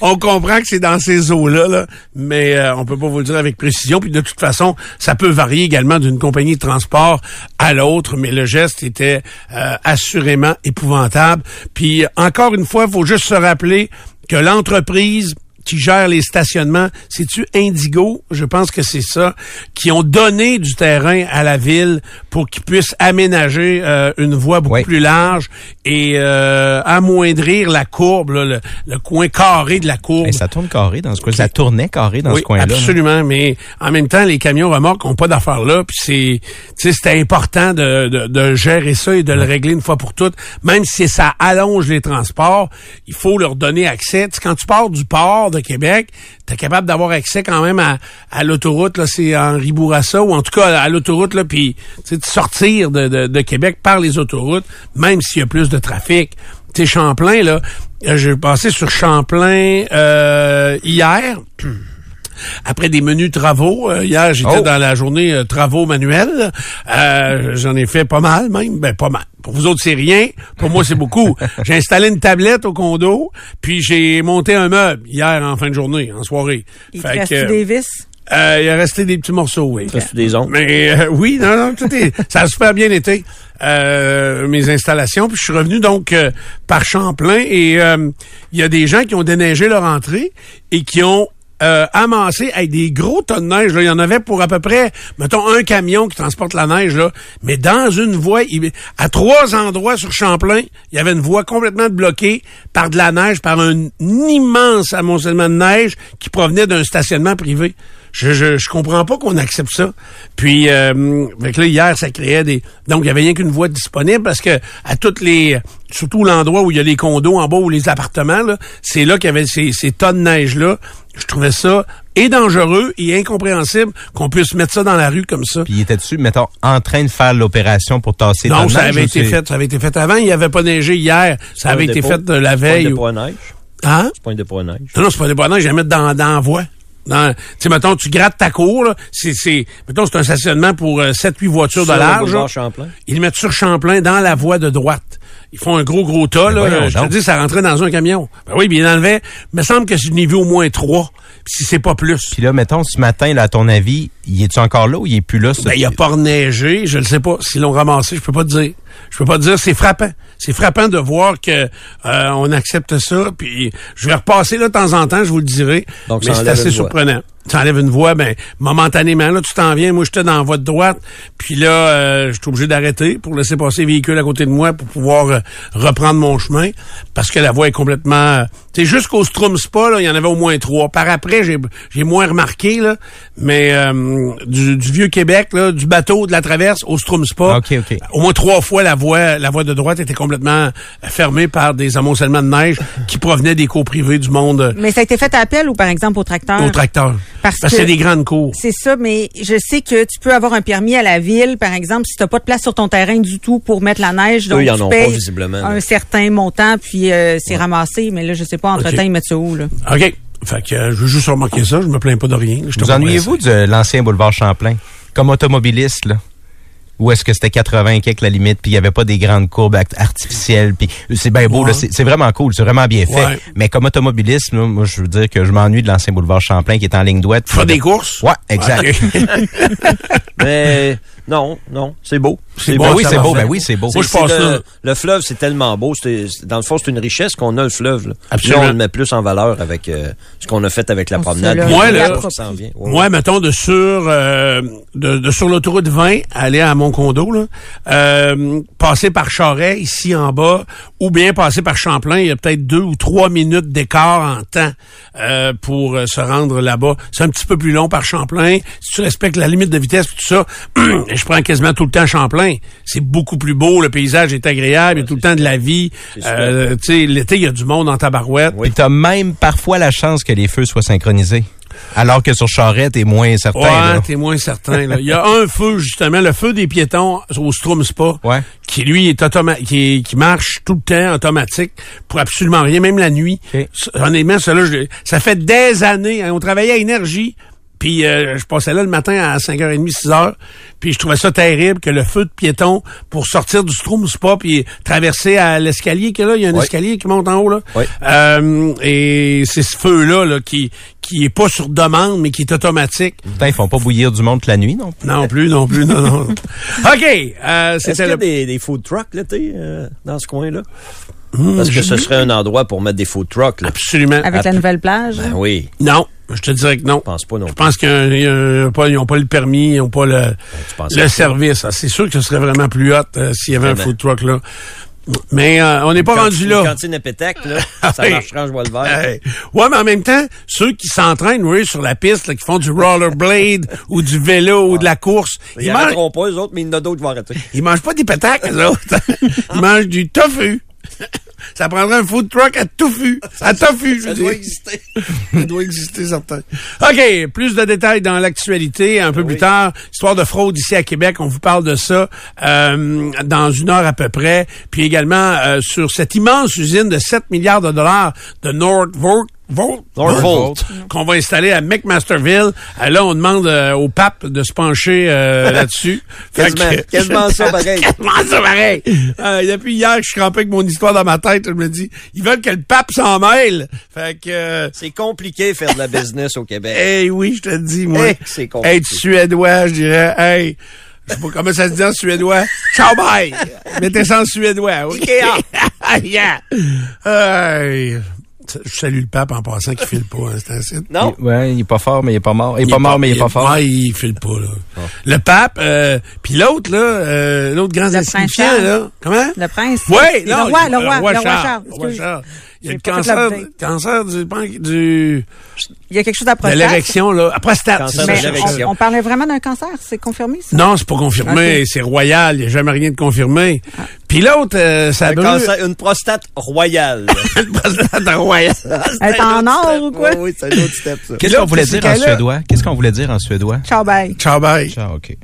Speaker 1: on comprend que c'est dans ces eaux-là, là, mais euh, on peut pas vous le dire avec précision. Puis de toute façon, ça peut varier également d'une compagnie de transport à l'autre, mais le geste était euh, assurément épouvantable. Puis encore une fois, il faut juste se rappeler que l'entreprise qui gère les stationnements, c'est-tu Indigo, je pense que c'est ça, qui ont donné du terrain à la ville pour qu'ils puissent aménager euh, une voie beaucoup
Speaker 2: Oui.
Speaker 1: plus large et euh, amoindrir la courbe, là, le, le coin carré de la courbe.
Speaker 2: Ça tourne carré dans ce coin. Ça tournait carré dans
Speaker 1: oui,
Speaker 2: ce coin-là. hein.
Speaker 1: absolument, mais en même temps, les camions remorques ont pas d'affaires là, puis c'est, c'était important de, de, de gérer ça et de le régler une fois pour toutes. Même si ça allonge les transports, il faut leur donner accès. Quand tu pars du port de Québec, tu es capable d'avoir accès quand même à, l'autoroute, là, c'est Henri Bourassa, ou en tout cas à l'autoroute, là, puis de sortir de, de, Québec par les autoroutes, même s'il y a plus de trafic. Tu Champlain, là, euh, j'ai passé sur Champlain euh, hier après des menus travaux. Euh, hier, j'étais
Speaker 2: Oh.
Speaker 1: dans la journée euh, travaux manuels. Euh, J'en ai fait pas mal, même. Ben, pas mal. Pour vous autres, c'est rien. Pour moi, c'est beaucoup. J'ai installé une tablette au condo, puis j'ai monté un meuble hier en fin de journée, en soirée.
Speaker 4: Il
Speaker 1: Fait
Speaker 4: reste
Speaker 1: que,
Speaker 4: des vis?
Speaker 1: euh, il a resté des petits morceaux, oui.
Speaker 3: Reste des ondes.
Speaker 1: Mais euh, oui, non, non, tout est, ça a super bien été euh, mes installations. Puis je suis revenu donc euh, par Champlain et euh, il y a des gens qui ont déneigé leur entrée et qui ont euh, amassé avec des gros tonnes de neige. Là. Il y en avait pour à peu près, mettons, un camion qui transporte la neige. Là. Mais dans une voie, à trois endroits sur Champlain, il y avait une voie complètement bloquée par de la neige, par un immense amoncellement de neige qui provenait d'un stationnement privé. Je, je, comprends pas qu'on accepte ça. Puis, euh, que là, hier, ça créait des... Donc, il y avait rien qu'une voie disponible parce que à toutes les... Surtout l'endroit où il y a les condos en bas ou les appartements, là, c'est là qu'il y avait ces, ces tonnes de neige-là. Je trouvais ça et dangereux et incompréhensible qu'on puisse mettre ça dans la rue comme ça.
Speaker 2: Puis il était dessus, mettons, en train de faire l'opération pour tasser
Speaker 1: Non, ça
Speaker 2: neige,
Speaker 1: avait été fait. Ça avait été fait avant. Il n'y avait pas neigé hier. Ça avait été fait de la
Speaker 3: C'est pas un
Speaker 1: veille.
Speaker 3: dépôt à neige?
Speaker 1: Hein?
Speaker 3: C'est pas un dépôt à neige?
Speaker 1: Non, non, c'est pas des bonheurs, je vais mettre dans, dans la voie. Dans, tu sais, mettons, tu grattes ta cour, là. C'est, c'est, mettons, c'est un stationnement pour euh, 7-8 voitures
Speaker 3: Sur
Speaker 1: de large. là.
Speaker 3: Champlain.
Speaker 1: Ils le mettent sur Champlain, dans la voie de droite. Ils font un gros, gros tas,
Speaker 2: Mais
Speaker 1: là.
Speaker 2: voyons
Speaker 1: Je te dis, ça rentrait dans un camion. Ben oui, bien il enlevait. Il me semble que je n'ai vu au moins trois. Si c'est pas plus.
Speaker 2: Puis là, mettons, ce matin, là, à ton avis, il est-tu encore là ou il est plus là? ce-
Speaker 1: Ben, il a pas reneigé, je ne sais pas. S'ils l'ont ramassé, je peux pas te dire. Je peux pas te dire, c'est frappant. C'est frappant de voir que euh, on accepte ça. Puis je vais repasser là de temps en temps, je vous le dirai.
Speaker 3: Donc,
Speaker 1: mais c'est assez surprenant. Tu enlèves une voie, ben momentanément, là, tu t'en viens. Moi, j'étais dans la voie de droite. Puis là, euh, je suis obligé d'arrêter pour laisser passer les véhicules à côté de moi pour pouvoir euh, reprendre mon chemin. Parce que la voie est complètement. euh, tu sais, jusqu'au Strum Spa, là, il y en avait au moins trois. Par après, j'ai j'ai moins remarqué, là. Mais euh, du, du vieux Québec, là, du bateau de la traverse au Strum Spa.
Speaker 2: OK, OK.
Speaker 1: Au moins trois fois, la voie, la voie de droite était complètement fermée par des amoncellements de neige qui provenaient des cours privés du monde
Speaker 4: Mais ça a été fait à appel ou par exemple au tracteur?
Speaker 1: au tracteur.
Speaker 4: Parce
Speaker 1: Parce que c'est des grandes cours.
Speaker 4: C'est ça, mais je sais que tu peux avoir un permis à la ville, par exemple, si tu n'as pas de place sur ton terrain du tout pour mettre la neige, donc
Speaker 3: Eux, ils en ont pas, visiblement, là.
Speaker 4: un certain montant, puis euh, c'est ramassé, mais là, je sais pas, entre-temps, ils mettent ça où, là?
Speaker 1: OK. Fait que euh, je veux juste remarquer ça. Je me plains pas de rien. Je
Speaker 2: Vous ennuyez-vous de l'ancien boulevard Champlain? Comme automobiliste, là? Ou est-ce que c'était 80 quelques la limite, puis il n'y avait pas des grandes courbes artificielles, puis c'est bien beau,
Speaker 1: Ouais.
Speaker 2: c'est vraiment cool, c'est vraiment bien fait.
Speaker 1: Ouais.
Speaker 2: Mais comme automobiliste, là, moi, je veux dire que je m'ennuie de l'ancien boulevard Champlain qui est en ligne droite.
Speaker 1: Faire des courses?
Speaker 2: Ouais, exact.
Speaker 3: Mais non, non, c'est beau.
Speaker 1: C'est
Speaker 2: Ben
Speaker 1: beau,
Speaker 2: oui,
Speaker 1: ça
Speaker 2: c'est beau, ben oui, c'est beau.
Speaker 1: Moi, je
Speaker 3: le, fleuve, c'est tellement beau. C'est, dans le fond, c'est une richesse qu'on a, le fleuve. Là.
Speaker 1: Absolument.
Speaker 3: Là, on le met plus en valeur avec euh, ce qu'on a fait avec la
Speaker 4: On
Speaker 3: promenade.
Speaker 1: Moi, là,
Speaker 3: vient. Ouais,
Speaker 1: Moi, mettons, de sur, euh, de, de sur l'autoroute 20, aller à mon condo, là, euh, passer par Charret, ici en bas, ou bien passer par Champlain, il y a peut-être deux ou trois minutes d'écart en temps euh, pour euh, se rendre là-bas. C'est un petit peu plus long par Champlain. Si tu respectes la limite de vitesse et tout ça, je prends quasiment tout le temps Champlain. C'est beaucoup plus beau, le paysage est agréable, il y a tout le temps de la vie.
Speaker 3: C'est
Speaker 1: Euh, tu sais, l'été, il y a du monde en tabarouette.
Speaker 2: Puis t'as même parfois la chance que les feux soient synchronisés. Alors que sur Charrette, t'es moins certain.
Speaker 1: Ouais, t'es moins certain. Là. Il y a un feu, justement, le feu des piétons au Strum Spa,
Speaker 2: Ouais.
Speaker 1: qui, lui, est automa qui, marche tout le temps, automatique, pour absolument rien, même la nuit. Honnêtement, ça, là, je- ça fait des années. hein, on travaillait à Énergie, puis euh, je passais là le matin à 5h30, 6h, puis je trouvais ça terrible que le feu de piéton, pour sortir du Strum Spa, puis traverser à l'escalier, que là, il y a un escalier qui monte en haut, là.
Speaker 3: Ouais.
Speaker 1: Euh, et c'est ce feu-là là, qui, qui est pas sur demande, mais qui est automatique.
Speaker 2: Putain, ils font pas bouillir du monde toute la nuit, non?
Speaker 1: Non plus, non plus, non, non. OK, euh,
Speaker 3: Est-ce qu'il
Speaker 1: c'était
Speaker 3: y a
Speaker 1: le...
Speaker 3: des, des food trucks l'été euh, dans ce coin-là?
Speaker 1: Hum,
Speaker 3: Parce que ce serait un endroit pour mettre des food trucks. Là.
Speaker 1: Absolument.
Speaker 4: Avec la nouvelle plage?
Speaker 3: Ben oui,
Speaker 1: Non, je te dirais que non.
Speaker 3: je pense pas non
Speaker 1: Je pense qu'ils n'ont pas le permis, ils n'ont pas le,
Speaker 3: penses
Speaker 1: le service. Ah, C'est sûr que ce serait vraiment plus hot euh, s'il y avait un food truck là. Mais euh, on n'est pas rendu
Speaker 3: une
Speaker 1: là.
Speaker 3: cantine à pétac, là, ça marchera, je vois le verre.
Speaker 1: Hey. Ouais, mais en même temps, ceux qui s'entraînent, oui, sur la piste, là, qui font du rollerblade ou du vélo ou de la course,
Speaker 3: Ils
Speaker 1: ils mangent,
Speaker 3: pas, eux autres, mais il y en a d'autres qui vont arrêter.
Speaker 1: ils mangent pas des pétacles, eux autres. ils mangent du tofu. Ça prendrait un food truck à tofu. À tofu, je
Speaker 3: Ça
Speaker 1: dire.
Speaker 3: doit exister.
Speaker 1: Ça doit exister, certain. OK, plus de détails dans l'actualité un peu plus tard. Histoire de fraude ici à Québec, on vous parle de ça euh, dans une heure à peu près. Puis également euh, sur cette immense usine de 7 milliards de dollars de Northvolt. Volt, qu'on va installer à McMasterville. Euh, là, on demande euh, au pape de se pencher euh, là-dessus.
Speaker 3: Quasiment-
Speaker 1: que-
Speaker 3: quasiment ça, pareil.
Speaker 1: Quasiment ça, pareil. Euh, depuis hier, je suis crampé avec mon histoire dans ma tête. Je me dis, ils veulent que le pape s'en mêle. Fait que...
Speaker 3: C'est compliqué faire de la business au Québec.
Speaker 1: Hey, oui, je te dis, moi.
Speaker 3: Hey, c'est compliqué.
Speaker 1: Être suédois, je dirais, hey, je sais pas comment ça se dit en suédois. Ciao, bye! Mettez ça en suédois, oui. yeah! Hey. Je salue le pape en passant qui file pas, hein, c'est un site.
Speaker 3: Non?
Speaker 2: Il- ouais, il est pas fort, mais il est pas mort. Il est pas mort, mais il est pas fort.
Speaker 1: Ouais, il file pas, là. Le pape, euh, puis l'autre, là, euh, l'autre grand
Speaker 4: Le
Speaker 1: insignifiant,
Speaker 4: prince Charles.
Speaker 1: là. Comment?
Speaker 4: Le prince?
Speaker 1: Oui,
Speaker 4: le
Speaker 1: non.
Speaker 4: roi, le roi, le roi
Speaker 1: Charles. Le roi. Charles. Il y a le cancer, cancer du,
Speaker 4: Il y a quelque chose à
Speaker 1: de
Speaker 4: prostate.
Speaker 1: l'érection, là. À prostate.
Speaker 3: De
Speaker 4: Mais on, on parlait vraiment d'un cancer, c'est confirmé, ça?
Speaker 1: Non, c'est pas confirmé. C'est royal. Il n'y a jamais rien de confirmé. Puis l'autre, euh, ça
Speaker 3: Un
Speaker 1: brûle.
Speaker 3: cancer- une prostate royale.
Speaker 1: Une prostate royale.
Speaker 4: Elle est en or ou quoi?
Speaker 3: Oui, oui, c'est un autre step, ça.
Speaker 2: Qu'est-ce qu'on voulait dire en suédois? Qu'est-ce qu'on voulait dire en suédois?
Speaker 4: Ciao, bye.
Speaker 1: Ciao, bye.
Speaker 2: Ah, OK.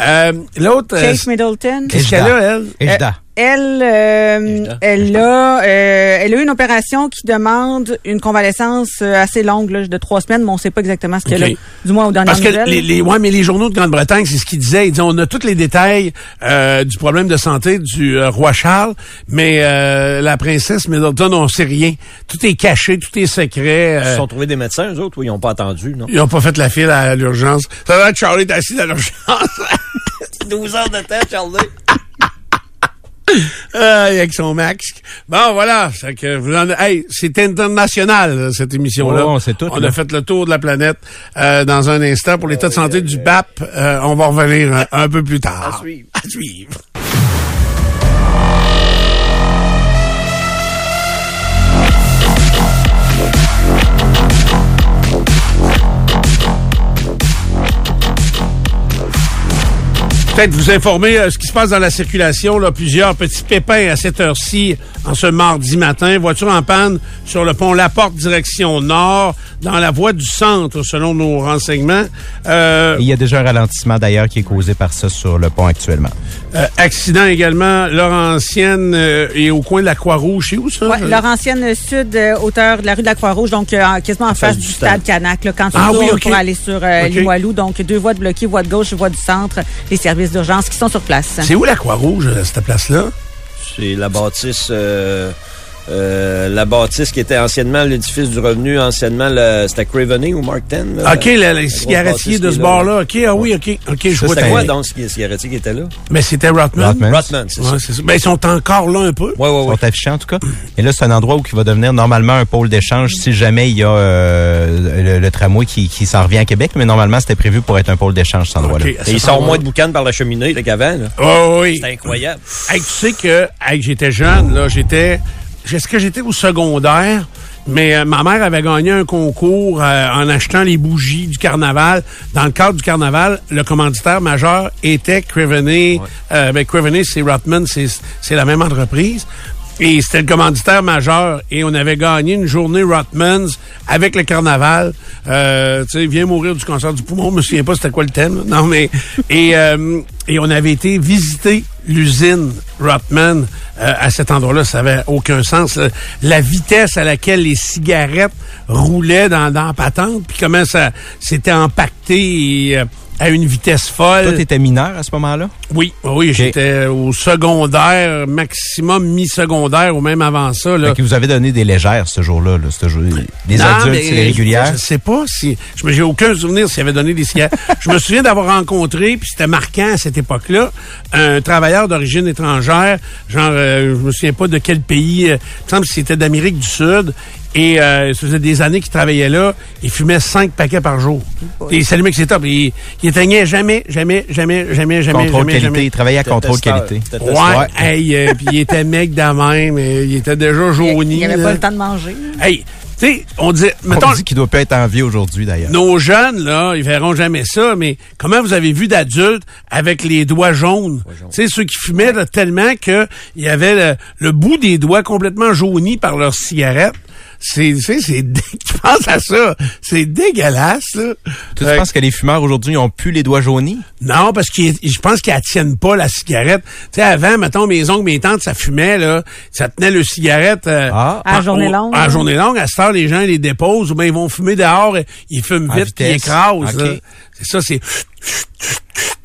Speaker 1: Euh, l'autre, euh,
Speaker 4: Kate Middleton.
Speaker 1: qu'est-ce qu'elle a, elle?
Speaker 2: Ejda.
Speaker 4: Elle, euh, elle a, euh, elle a eu une opération qui demande une convalescence euh, assez longue, là, de trois semaines, mais on sait pas exactement ce qu'elle
Speaker 1: Ok.
Speaker 4: a. Du moins aux dernières
Speaker 1: Parce que
Speaker 4: nouvelles.
Speaker 1: les, les, ouais, mais les journaux de Grande-Bretagne, c'est ce qu'ils disaient. Ils disaient, on a tous les détails euh, du problème de santé du euh, roi Charles, mais euh, la princesse Middleton, on sait rien. Tout est caché, tout est secret.
Speaker 3: Ils se sont trouvés des médecins, eux autres, ou ils n'ont pas attendu, non?
Speaker 1: ils n'ont pas fait la file à l'urgence. Ça va Charlie est assis à l'urgence.
Speaker 3: 12 heures de temps, Charlie.
Speaker 1: Euh, avec son max. Bon, voilà. C'est que vous en- hey, c'est international, cette émission-là.
Speaker 2: Oh,
Speaker 1: On a fait le tour de la planète euh, dans un instant. Pour l'état de santé du BAP, euh, on va revenir un, un peu plus tard.
Speaker 3: À suivre.
Speaker 1: À suivre. Peut-être vous informer euh, ce qui se passe dans la circulation. Là, plusieurs petits pépins à cette heure-ci, en ce mardi matin. Voiture en panne sur le pont Laporte, direction nord, dans la voie du centre, selon nos renseignements. Euh,
Speaker 2: Et il y a déjà un ralentissement d'ailleurs qui est causé par ça sur le pont actuellement.
Speaker 1: euh, accident également, Laurentienne euh, et au coin de la Croix-Rouge. C'est où ça?
Speaker 4: Ouais, Laurentienne Sud, euh, hauteur de la rue de la Croix-Rouge, donc euh, en- quasiment en face du stade Canac, là, quand tu
Speaker 1: Ah oui,
Speaker 4: pour aller sur euh,
Speaker 1: Ok.
Speaker 4: Limoilou. Donc, deux voies de bloquées, voie de gauche, voie du centre, les services d'urgence qui sont sur place.
Speaker 1: C'est où la Croix-Rouge, euh, cette place-là?
Speaker 3: C'est la bâtisse... euh, euh, la bâtisse qui était anciennement l'édifice du revenu, anciennement le- c'était Craveney ou Mark Ten. là?
Speaker 1: OK, le,
Speaker 3: bâtisse
Speaker 1: de ce
Speaker 3: est là,
Speaker 1: bord-là. OK, ah oui, OK. OK, je vois
Speaker 3: C'était
Speaker 1: ta-
Speaker 3: quoi donc ce cigarettier qui était là?
Speaker 1: Mais c'était Rotman.
Speaker 2: Rotman.
Speaker 3: Rotman, c'est ça.
Speaker 1: Ouais, c'est ça. Ben, ils sont encore là un peu.
Speaker 3: Ouais, ouais,
Speaker 2: Ils
Speaker 3: ouais.
Speaker 2: sont affichés en tout cas. Et là, c'est un endroit où il va devenir normalement un pôle d'échange si jamais il y a euh, le, le tramway qui, qui s'en revient à Québec. Mais normalement, c'était prévu pour être un pôle d'échange, cet endroit-là.
Speaker 1: OK,
Speaker 3: Et
Speaker 1: ça
Speaker 3: il
Speaker 1: s'en
Speaker 3: sort
Speaker 1: va.
Speaker 3: moins de boucan par la cheminée qu'avant. là.
Speaker 1: Oh, oui.
Speaker 3: C'est incroyable.
Speaker 1: Hey, tu sais que hey, j'étais jeune, là, j'étais. Est-ce que j'étais au secondaire? Mais euh, ma mère avait gagné un concours euh, en achetant les bougies du carnaval. Dans le cadre du carnaval, le commanditaire majeur était Craveney. Euh, ben, Craveney, c'est Rotman, c'est c'est la même entreprise. Et c'était le commanditaire majeur. Et on avait gagné une journée Rotmans avec le carnaval. Euh, tu sais, viens mourir du cancer du poumon. Je me souviens pas c'était quoi le thème. Non, mais... Et, euh, et on avait été visiter l'usine Rotman euh, à cet endroit-là. Ça avait aucun sens. La vitesse à laquelle les cigarettes roulaient dans, dans la patente, puis comment ça s'était empaqueté et, euh, à une vitesse folle.
Speaker 2: Toi, t'étais mineur à ce moment-là?
Speaker 1: Oui, oui, j'étais au secondaire, maximum mi-secondaire ou même avant ça. Là.
Speaker 2: Fait que vous avez donné des légères ce jour-là, là, ce jour Des
Speaker 1: Non,
Speaker 2: adultes, c'est les régulières.
Speaker 1: Je sais pas si. Je me- j'ai aucun souvenir s'il avait donné des cigarettes. je me souviens d'avoir rencontré, puis c'était marquant à cette époque-là, un travailleur d'origine étrangère, genre, euh, je me souviens pas de quel pays, euh, il me semble que c'était d'Amérique du Sud. Et euh, ça faisait des années qu'il travaillait là. Il fumait cinq paquets par jour. Et il s'allumait que c'est top. Il, il éteignait jamais, jamais, jamais, jamais, jamais,
Speaker 2: Contrôle
Speaker 1: jamais,
Speaker 2: qualité.
Speaker 1: jamais.
Speaker 2: Il travaillait à contrôle
Speaker 3: Testeur.
Speaker 2: qualité.
Speaker 3: C'était
Speaker 1: Ouais, hey, euh, puis il était mec de même, euh, il était déjà
Speaker 4: Il
Speaker 1: jauni.
Speaker 4: n'y avait
Speaker 1: là.
Speaker 4: pas le temps de manger.
Speaker 1: Hey, tu sais, on dit, mettons,
Speaker 2: On dit qu'il doit pas être en vie aujourd'hui, d'ailleurs.
Speaker 1: nos jeunes, là, ils verront jamais ça, mais comment vous avez vu d'adultes avec les doigts jaunes? Tu sais, ceux qui fumaient là, tellement que il y avait le, le bout des doigts complètement jaunis par leur cigarette. C'est, tu sais, c'est, dé- tu penses à ça, c'est dégueulasse, là.
Speaker 2: Tu penses que les fumeurs aujourd'hui ont plus les doigts jaunis?
Speaker 1: non, parce que je pense qu'ils tiennent pas la cigarette. Tu sais, avant, mettons, mes oncles, mes tantes, ça fumait, là. Ça tenait le cigarette. euh,
Speaker 2: Ah.
Speaker 4: À la journée longue,
Speaker 1: À la journée longue. À cette heure, les gens les déposent ou bien ils vont fumer dehors. et Ils fument
Speaker 2: À
Speaker 1: vite puis ils écrasent. C'est ça, c'est...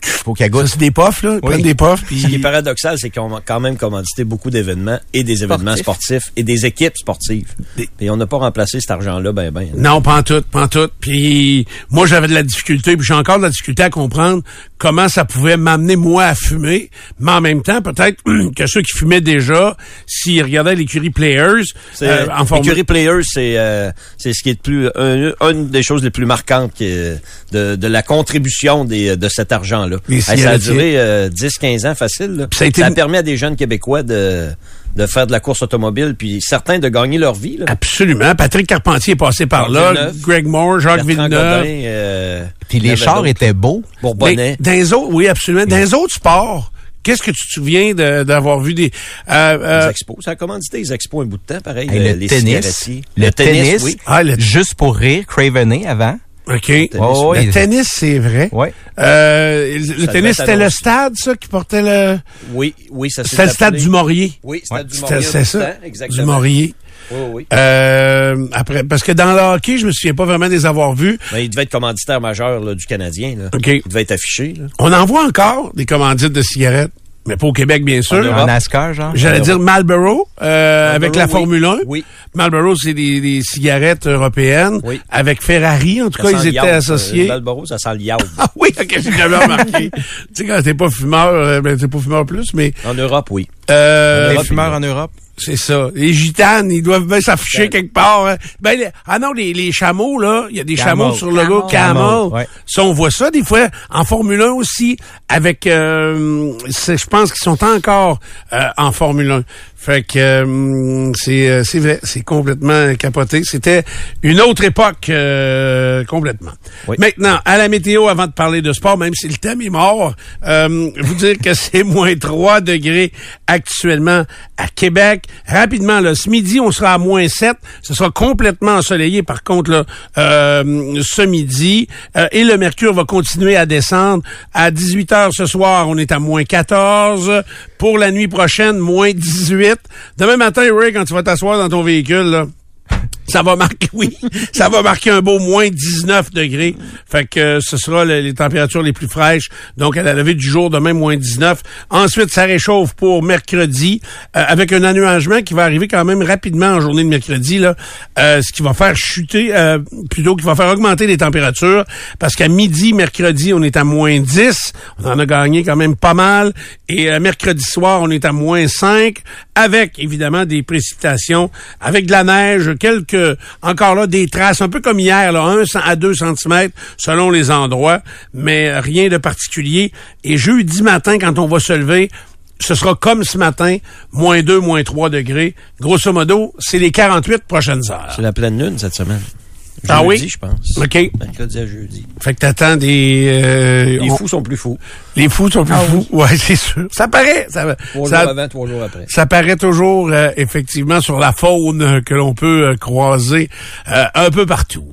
Speaker 2: Faut qu'elle
Speaker 1: Ça,
Speaker 2: goûte.
Speaker 1: c'est des puffs, là.
Speaker 2: Oui.
Speaker 1: prennent des puffs. Puis...
Speaker 3: Ce qui est paradoxal, c'est qu'on a quand même commandité beaucoup d'événements et des événements sportifs et des équipes sportives.
Speaker 1: Des-
Speaker 3: Et on n'a pas remplacé cet argent-là, ben ben.
Speaker 1: Non, pas en tout, pas en tout. Puis moi, j'avais de la difficulté, puis j'ai encore de la difficulté à comprendre comment ça pouvait m'amener, moi, à fumer. Mais en même temps, peut-être que ceux qui fumaient déjà, s'ils regardaient l'écurie Players,
Speaker 3: C'est,
Speaker 1: euh, en
Speaker 3: Players, c'est euh, c'est ce qui est plus un- une des choses les plus marquantes qui est de, de la contribution des, de cet argent-là.
Speaker 1: Les
Speaker 3: Hey, ça a duré euh, 10-15 ans facile. là.
Speaker 1: Ça a été-
Speaker 3: permis à des jeunes Québécois de, de faire de la course automobile, puis certains de gagner leur vie. Là.
Speaker 1: Absolument. Patrick Carpentier est passé par là. Greg Moore, Jacques
Speaker 3: Bertrand
Speaker 1: Villeneuve.
Speaker 3: Godin, euh,
Speaker 2: Puis les chars étaient beaux.
Speaker 3: Bourbonnais.
Speaker 1: Mais dans les autres, oui, absolument. Dans les autres sports, qu'est-ce que tu te souviens de- d'avoir vu des... euh,
Speaker 3: Les
Speaker 1: euh,
Speaker 3: expos. Ça a commandité les expos un bout de temps, pareil.
Speaker 2: Hey,
Speaker 3: euh,
Speaker 2: le
Speaker 3: les
Speaker 2: tennis.
Speaker 3: cigarettiers.
Speaker 2: Le tennis.
Speaker 3: oui.
Speaker 1: ah, le,
Speaker 2: Juste pour rire, Craveney avant.
Speaker 1: OK.
Speaker 2: Oh,
Speaker 1: le
Speaker 2: oui.
Speaker 1: tennis, c'est vrai.
Speaker 2: Ouais.
Speaker 1: Euh, le
Speaker 3: Ça
Speaker 1: tennis, c'était le stade, ça, qui portait le...
Speaker 3: Oui, oui, ça
Speaker 1: C'était le stade du Maurier.
Speaker 3: Oui, stade
Speaker 2: Ouais,
Speaker 3: du un
Speaker 1: c'est ça.
Speaker 3: temps, Exactement.
Speaker 1: Du Maurier.
Speaker 3: Oui, oui.
Speaker 1: Euh, après, parce que dans le hockey, je me souviens pas vraiment des avoir vus.
Speaker 3: Ben, il devait être commanditaire majeur là, du Canadien. Là.
Speaker 1: OK.
Speaker 3: Il devait être affiché. Là.
Speaker 1: On en voit encore des commandites de cigarettes, mais pas au Québec, bien sûr.
Speaker 3: Europe.
Speaker 2: En NASCAR, genre.
Speaker 1: J'allais dire Marlboro, euh, avec la
Speaker 3: oui.
Speaker 1: Formule 1.
Speaker 3: Oui.
Speaker 1: Marlboro, c'est des, des cigarettes européennes.
Speaker 3: Oui.
Speaker 1: Avec Ferrari, en tout cas,
Speaker 3: Ça
Speaker 1: ils étaient
Speaker 3: yaourt,
Speaker 1: associés.
Speaker 3: euh, Marlboro, ça sent le yaourt.
Speaker 1: Ah oui, ok, j'ai jamais remarqué. tu sais, quand t'es pas fumeur, euh, ben t'es pas fumeur plus, mais
Speaker 3: en Europe, oui.
Speaker 1: euh,
Speaker 2: Les fumeurs en Europe?
Speaker 1: C'est ça. Les gitanes, ils doivent bien s'afficher quelque part. hein. Ben, les- ah non, les, les chameaux, là, il y a des
Speaker 2: Camel.
Speaker 1: chameaux sur le logo
Speaker 4: Camel.
Speaker 1: Camel.
Speaker 2: Ouais.
Speaker 1: Ça, on voit ça des fois en Formule 1 aussi, avec, euh, c'est- je pense qu'ils sont encore euh, en Formule 1. Fait que euh, c'est euh, c'est vrai, c'est complètement capoté. C'était une autre époque euh, complètement.
Speaker 3: Oui.
Speaker 1: Maintenant, à la météo, avant de parler de sport, même si le thème est mort, euh, vous dire que c'est moins 3 degrés actuellement à Québec. Rapidement, là, ce midi, on sera à moins 7. Ce sera complètement ensoleillé, par contre, là, euh, ce midi. Euh, et le mercure va continuer à descendre. À 18 heures ce soir, on est à moins 14. Pour la nuit prochaine, moins 18. Demain matin, Ray, quand tu vas t'asseoir dans ton véhicule, là, ça va marquer, oui, ça va marquer un beau moins 19 degrés. Fait que euh, ce sera le- les températures les plus fraîches. Donc, à la levée du jour, demain, moins 19. Ensuite, ça réchauffe pour mercredi, euh, avec un annuagement qui va arriver quand même rapidement en journée de mercredi, là, euh, ce qui va faire chuter, euh, plutôt qui va faire augmenter les températures, parce qu'à midi, mercredi, on est à moins 10. On en a gagné quand même pas mal. Et euh, mercredi soir, on est à moins 5, avec évidemment des précipitations, avec de la neige, quelques, encore là, des traces, un peu comme hier, là, 1 à 2 cm selon les endroits, mais rien de particulier. Et jeudi matin, quand on va se lever, ce sera comme ce matin, moins 2, moins 3 degrés. Grosso modo, c'est les 48 prochaines heures.
Speaker 3: C'est la pleine lune cette semaine.
Speaker 1: Ah
Speaker 3: Jeudi,
Speaker 1: oui?
Speaker 3: je pense.
Speaker 1: OK.
Speaker 3: Mercredi à jeudi.
Speaker 1: Fait que t'attends des... euh,
Speaker 3: Les
Speaker 1: on-
Speaker 3: fous sont plus fous.
Speaker 1: les fous sont plus fous. Ouais, c'est sûr. Ça paraît. Ça,
Speaker 3: Trois
Speaker 1: ça-
Speaker 3: jours avant, trois jours après.
Speaker 1: ça paraît toujours euh, effectivement sur la faune que l'on peut euh, croiser euh, un peu partout.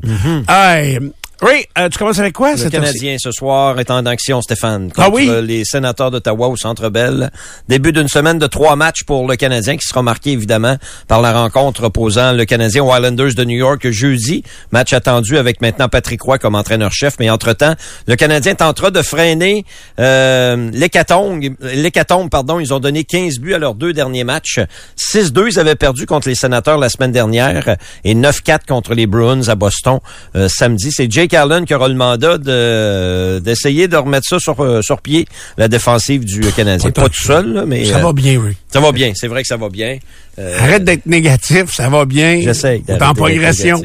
Speaker 1: Hey, oui, euh, tu commences avec quoi.
Speaker 3: Le? Canadien ce soir est en action, Stéphane, contre
Speaker 1: Ah oui?
Speaker 3: les sénateurs d'Ottawa au Centre Bell. Début d'une semaine de trois matchs pour le Canadien qui sera marqué évidemment par la rencontre opposant le Canadien aux Islanders de New York jeudi. Match attendu avec maintenant Patrick Roy comme entraîneur-chef. Mais entre-temps, le Canadien tentera de freiner euh, l'hécatombe. L'hécatombe, pardon. Ils ont donné 15 buts à leurs deux derniers matchs. 6-2, ils avaient perdu contre les sénateurs la semaine dernière et 9-4 contre les Bruins à Boston euh, samedi. C'est Jake Allen qui aura le mandat de- d'essayer de, remettre ça sur, euh, sur pied, la défensive du Canadien.
Speaker 1: Ouais,
Speaker 3: Pas tout seul, là, mais
Speaker 1: Ça
Speaker 3: euh,
Speaker 1: va bien, oui.
Speaker 3: ça va bien. C'est vrai que ça va bien. Euh,
Speaker 1: Arrête d'être négatif, ça va bien. Est
Speaker 3: d'arrêter
Speaker 1: en progression.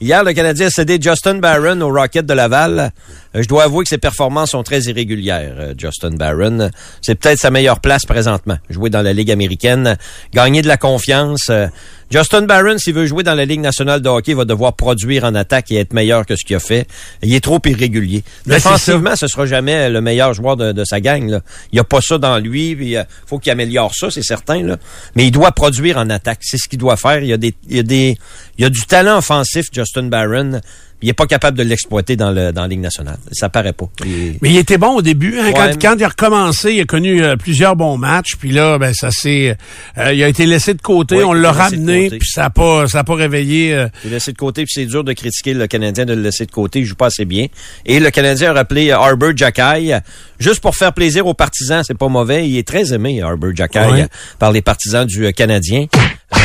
Speaker 3: Hier, le Canadien a cédé Justin Barron au Rocket de Laval. Euh, Je dois avouer que ses performances sont très irrégulières, euh, Justin Barron. C'est peut-être sa meilleure place présentement. Jouer dans la Ligue américaine, gagner de la confiance. Euh, Justin Barron, s'il veut jouer dans la Ligue nationale de hockey, va devoir produire en attaque et être meilleur que ce qu'il a fait. Il est trop irrégulier. Défensivement, ce sera jamais le meilleur joueur de, de sa gang. Là. Il n'y a pas ça dans lui. Il faut qu'il améliore ça, c'est certain. Là. Mais il doit produire en attaque. C'est ce qu'il doit faire. Il y a des, il y a des, il y a du talent offensif, Justin Barron. Il est pas capable de l'exploiter dans le dans la Ligue nationale. Ça paraît pas. Il-
Speaker 1: Mais il était bon au début. Hein,
Speaker 3: Ouais,
Speaker 1: quand,
Speaker 3: mais-
Speaker 1: quand il a recommencé, il a connu euh, plusieurs bons matchs. Puis là, ben ça s'est, euh, il a été laissé de côté. On l'a ramené, puis ça a pas, ça a pas réveillé. euh,
Speaker 3: Il est laissé de côté, puis c'est dur de critiquer le Canadien de le laisser de côté. Il joue pas assez bien. Et le Canadien a rappelé Arbor Jackay, juste pour faire plaisir aux partisans. C'est pas mauvais. Il est très aimé, Arbor Jackay,
Speaker 1: Ouais.
Speaker 3: par les partisans du euh, Canadien.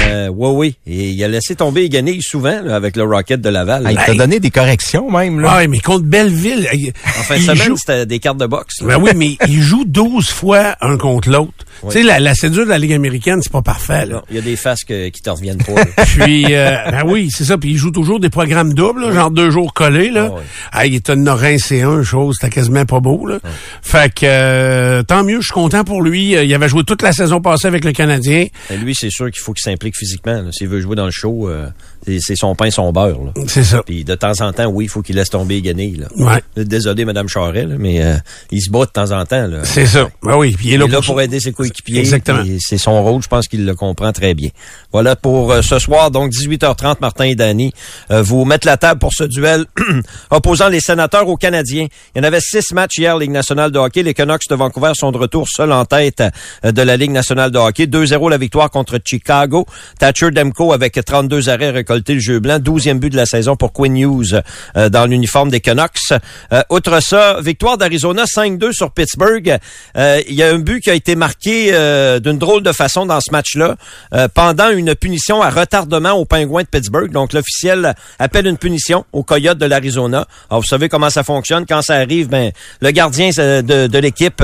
Speaker 3: Euh, oui, oui. Et il a laissé tomber Eganey souvent là, avec le Rocket de Laval.
Speaker 2: Ah, il t'a donné des corrections même. Là.
Speaker 1: Ouais, mais contre Belleville, il,
Speaker 3: en fin de semaine,
Speaker 1: joue-
Speaker 3: c'était des cartes de boxe. là.
Speaker 1: Ben oui, mais il joue 12 fois un contre l'autre.
Speaker 3: Oui.
Speaker 1: Tu sais, la, la cédure de la Ligue américaine, c'est pas parfait. Là.
Speaker 3: Non, il y a des faces que- qui te reviennent pas. là.
Speaker 1: Puis, euh, ben oui, c'est ça. Puis il joue toujours des programmes doubles, là, genre deux jours collés. Là.
Speaker 3: Ah oui.
Speaker 1: Ah, il est un Norin C1, chose, c'était quasiment pas beau. Là. Fait que euh, tant mieux, je suis content pour lui. Euh, Il avait joué toute la saison passée avec le Canadien.
Speaker 3: Et lui, c'est sûr qu'il faut qu'il s'implique physiquement. S'il veut jouer dans le show, euh, c'est- son pain, son beurre.
Speaker 1: C'est ça.
Speaker 3: Puis de temps en temps, oui, il faut qu'il laisse tomber Eganey. Là.
Speaker 1: Ouais.
Speaker 3: Désolé, Madame Charret, là, mais euh, il se bat de temps en temps.
Speaker 1: C'est ça. Ben oui, puis il est
Speaker 3: Il
Speaker 1: là, pour,
Speaker 3: aider ses coéquipiers.
Speaker 1: Exactement.
Speaker 3: C'est son rôle, je pense qu'il le comprend très bien. Voilà pour euh, ce soir, donc 18h30, Martin et Danny euh, vous mettent la table pour ce duel opposant les sénateurs aux Canadiens. Il y en avait six matchs hier, Ligue nationale de hockey. Les Canucks de Vancouver sont de retour seuls en tête euh, de la Ligue nationale de hockey. 2-0 la victoire contre Chicago. Thatcher Demko avec 32 arrêts récoltés le jeu blanc. 12e but de la saison pour Quinn Hughes euh, dans l'uniforme des Canucks. Euh, outre ça, victoire d'Arizona 5-2 sur Pittsburgh. Euh, Il y a un but qui a été marqué euh, d'une drôle de façon dans ce match-là euh, pendant une punition à retardement aux Pingouins de Pittsburgh. Donc l'officiel appelle une punition aux Coyotes de l'Arizona. Alors vous savez comment ça fonctionne quand ça arrive. Ben le gardien de, de l'équipe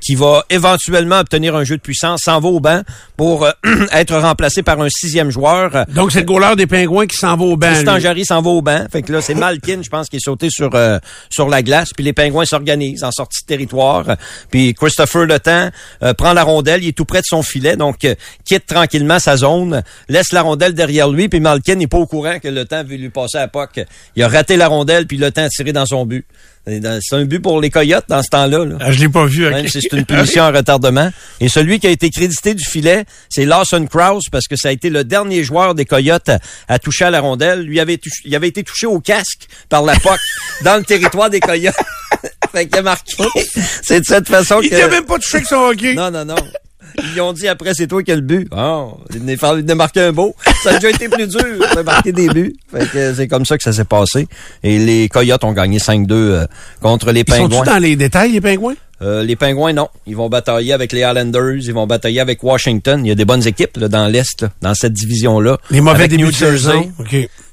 Speaker 3: qui va éventuellement obtenir un jeu de puissance s'en va au banc pour être remplacé par un sixième joueur.
Speaker 1: Donc, c'est le goaler des Pingouins qui s'en va au banc.
Speaker 3: Tristan. Jarry s'en va au banc. Fait que là, c'est Malkin, je pense, qui est sauté sur euh, sur la glace. Puis les Pingouins s'organisent en sortie de territoire. Puis Christopher Le Temps euh, prend la rondelle. Il est tout près de son filet. Donc, euh, quitte tranquillement sa zone. Laisse la rondelle derrière lui. Puis Malkin n'est pas au courant que Le Temps veut lui passer à POC. Il a raté la rondelle. Puis Le Temps a tiré dans son but. C'est un but pour les Coyotes dans ce temps-là. là.
Speaker 1: Ah, je l'ai pas vu. ok.
Speaker 3: Même si c'est une punition en retardement. Et celui qui a été crédité du filet, c'est Lawson Krause, parce que ça a été le dernier joueur des Coyotes à, à toucher à la rondelle. Lui avait, touché- il avait été touché au casque par la POC dans le territoire des Coyotes. fait qu'il a marqué. c'est de cette façon
Speaker 1: Il
Speaker 3: que...
Speaker 1: t'a même pas touché avec son hockey.
Speaker 3: Non, non, non. Ils ont dit après, c'est toi qui as le but. Oh, il venait marquer un beau. Ça a déjà été plus dur de marquer des buts. Fait que c'est comme ça que ça s'est passé. Et les Coyotes ont gagné 5-2 euh, contre les
Speaker 1: Ils sont-tu
Speaker 3: Pingouins.
Speaker 1: dans les détails, les Pingouins?
Speaker 3: Euh, les Pingouins, non. Ils vont batailler avec les Islanders, ils vont batailler avec Washington. Il y a des bonnes équipes là, dans l'Est, dans cette division-là.
Speaker 1: Les mauvais
Speaker 3: Avec New
Speaker 1: de
Speaker 3: Jersey.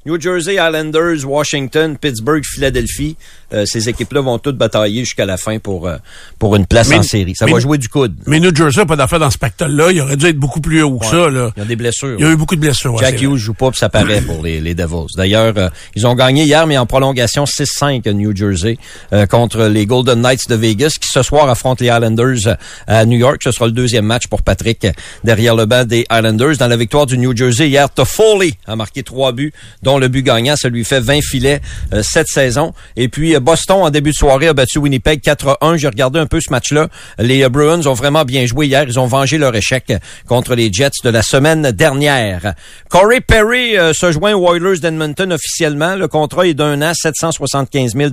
Speaker 3: New Jersey, Islanders, Washington, Pittsburgh, Philadelphie. Euh, ces équipes-là vont toutes batailler jusqu'à la fin pour, euh, pour une place
Speaker 1: Mais-
Speaker 3: en série. Ça
Speaker 1: mais-
Speaker 3: va jouer du coude.
Speaker 1: Mais New Jersey n'a pas d'affaire dans ce pactole-là. Il aurait dû être beaucoup plus haut que ça, là.
Speaker 3: Il y a des blessures.
Speaker 1: Il y a eu beaucoup de blessures.
Speaker 3: Jack Hughes joue pas, puis ça paraît pour les, les Devils. D'ailleurs, euh, ils ont gagné hier, mais en prolongation 6-5 à New Jersey euh, contre les Golden Knights de Vegas, qui ce soir affrontent les Islanders euh, à New York. Ce sera le deuxième match pour Patrick derrière le banc des Islanders. Dans la victoire du New Jersey hier, Toffoli a marqué trois buts, dont le but gagnant, ça lui fait 20 filets euh, cette saison. Et puis euh, Boston, en début de soirée, a battu Winnipeg 4-1. J'ai regardé un peu ce match-là. Les euh, Bruins ont vraiment bien joué hier. Ils ont vengé leur échec contre les Jets de la semaine dernière. Corey Perry euh, se joint aux Oilers d'Edmonton officiellement. Le contrat est d'un an, 775 000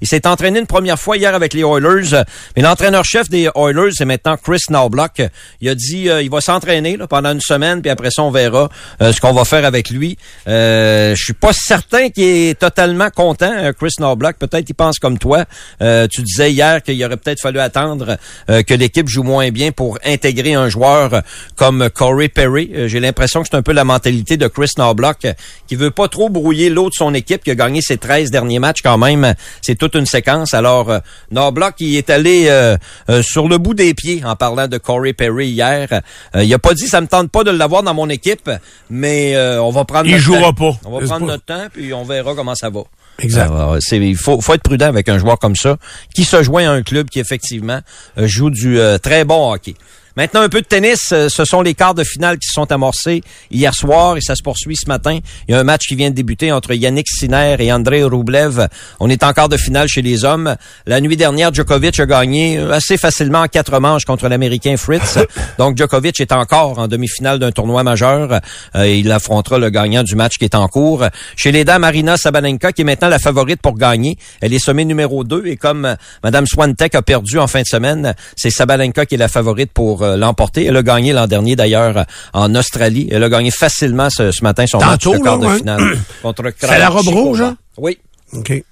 Speaker 3: Il s'est entraîné une première fois hier avec les Oilers, mais l'entraîneur-chef des Oilers, c'est maintenant Chris Knobloch. Il a dit euh, il va s'entraîner pendant une semaine, puis après ça, on verra euh, ce qu'on va faire avec lui. Euh, je suis pas certain qu'il est totalement content, Chris Knobloch. Peut-être il pense comme toi. Euh, tu disais hier qu'il aurait peut-être fallu attendre euh, que l'équipe joue moins bien pour intégrer un joueur comme Corey Perry. Euh, J'ai l'impression que c'est un peu la mentalité de Chris Knobloch euh, qui veut pas trop brouiller l'autre de son équipe qui a gagné ses 13 derniers matchs quand même. C'est toute une séquence. Alors, euh, Knobloch, il est allé euh, euh, sur le bout des pieds en parlant de Corey Perry hier. Euh, il a pas dit ça me tente pas de l'avoir dans mon équipe, mais euh, on va prendre
Speaker 1: Il
Speaker 3: notre
Speaker 1: jouera
Speaker 3: temps.
Speaker 1: pas.
Speaker 3: On va prendre
Speaker 1: pas?
Speaker 3: notre temps puis on verra comment ça va.
Speaker 1: Exact.
Speaker 3: Euh, il faut, faut être prudent avec un joueur comme ça qui se joint à un club qui effectivement euh, joue du euh, très bon hockey. Maintenant, un peu de tennis. Euh, Ce sont les quarts de finale qui se sont amorcés hier soir et ça se poursuit ce matin. Il y a un match qui vient de débuter entre Yannick Sinner et Andrei Rublev. On est en quart de finale chez les hommes. La nuit dernière, Djokovic a gagné euh, assez facilement en quatre manches contre l'Américain Fritz. Donc, Djokovic est encore en demi-finale d'un tournoi majeur. Euh, il affrontera le gagnant du match qui est en cours. Chez les dames, Marina Sabalenka, qui est maintenant la favorite pour gagner. Elle est sommée numéro 2 et comme Madame Swantek a perdu en fin de semaine, c'est Sabalenka qui est la favorite pour l'emporter. Elle a gagné l'an dernier d'ailleurs en Australie. Elle a gagné facilement ce, ce matin son
Speaker 1: Tantôt,
Speaker 3: match de quart de finale contre
Speaker 1: C'est la robe rouge, hein?
Speaker 3: Oui.
Speaker 1: OK.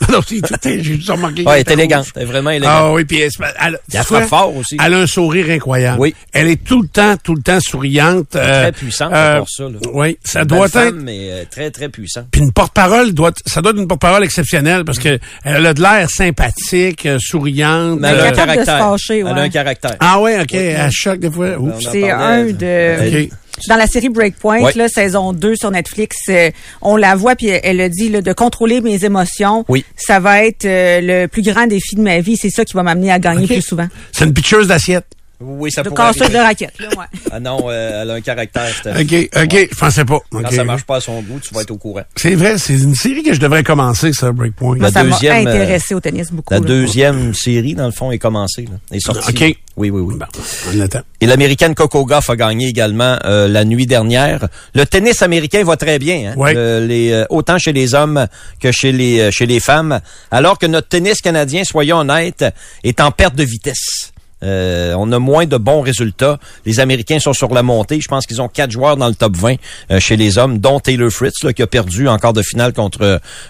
Speaker 1: non, c'est tout. J'ai juste remarqué.
Speaker 3: Ouais, elle est
Speaker 1: était
Speaker 3: élégante. Elle est vraiment élégante.
Speaker 1: Ah oui, puis elle, se- elle,
Speaker 3: Elle frappe fort aussi.
Speaker 1: Elle a un sourire incroyable.
Speaker 3: Oui.
Speaker 1: Elle est tout le temps, tout le temps souriante. euh,
Speaker 3: très puissante pour ça, là.
Speaker 1: Oui, ça
Speaker 3: Une
Speaker 1: doit
Speaker 3: belle
Speaker 1: être.
Speaker 3: femme, mais euh, très, très puissant.
Speaker 1: Puis une porte-parole doit, ça doit être une porte-parole exceptionnelle parce que elle a de l'air sympathique, euh, souriante.
Speaker 3: Mais elle a un
Speaker 1: euh,
Speaker 4: capable de se
Speaker 3: caractère.
Speaker 4: fâcher,
Speaker 3: Elle a
Speaker 4: ouais.
Speaker 3: un caractère.
Speaker 1: ah ouais, ok, elle choque des fois. Oups.
Speaker 3: On en
Speaker 4: C'est un
Speaker 3: euh,
Speaker 4: de...
Speaker 1: Ok.
Speaker 4: Dans la série Breakpoint,
Speaker 3: Ouais.
Speaker 4: là, saison 2 sur Netflix, euh, on la voit puis elle, elle a dit là, de contrôler mes émotions.
Speaker 3: Oui.
Speaker 4: Ça va être euh, le plus grand défi de ma vie. C'est ça qui va m'amener à gagner plus souvent.
Speaker 1: C'est une pitcheuse d'assiette.
Speaker 3: Oui, ça
Speaker 4: De
Speaker 3: pourrait
Speaker 4: casseuse de raquettes. Là, ouais.
Speaker 3: Ah non, euh, elle a un caractère. Steph.
Speaker 1: Ok, ok, je pensais pas.
Speaker 3: Quand ça marche pas à son goût, tu vas être au courant.
Speaker 1: C'est vrai, c'est une série que je devrais commencer, ça, Breakpoint.
Speaker 3: La
Speaker 4: ça m'a
Speaker 3: deuxième, euh,
Speaker 4: intéressé au tennis beaucoup.
Speaker 3: La
Speaker 4: là.
Speaker 3: deuxième série, dans le fond, est commencée. Là, est sortie.
Speaker 1: OK.
Speaker 3: Oui, oui, oui.
Speaker 1: Bon, on attend.
Speaker 3: Et l'américaine Coco Goff a gagné également euh, la nuit dernière. Le tennis américain va très bien, hein?
Speaker 1: Ouais.
Speaker 3: Le- les, euh, autant chez les hommes que chez les euh, chez les femmes. Alors que notre tennis canadien, soyons honnêtes, est en perte de vitesse. Euh, on a moins de bons résultats. Les Américains sont sur la montée. Je pense qu'ils ont quatre joueurs dans le top 20 euh, chez les hommes, dont Taylor Fritz, là, qui a perdu en quart de finale contre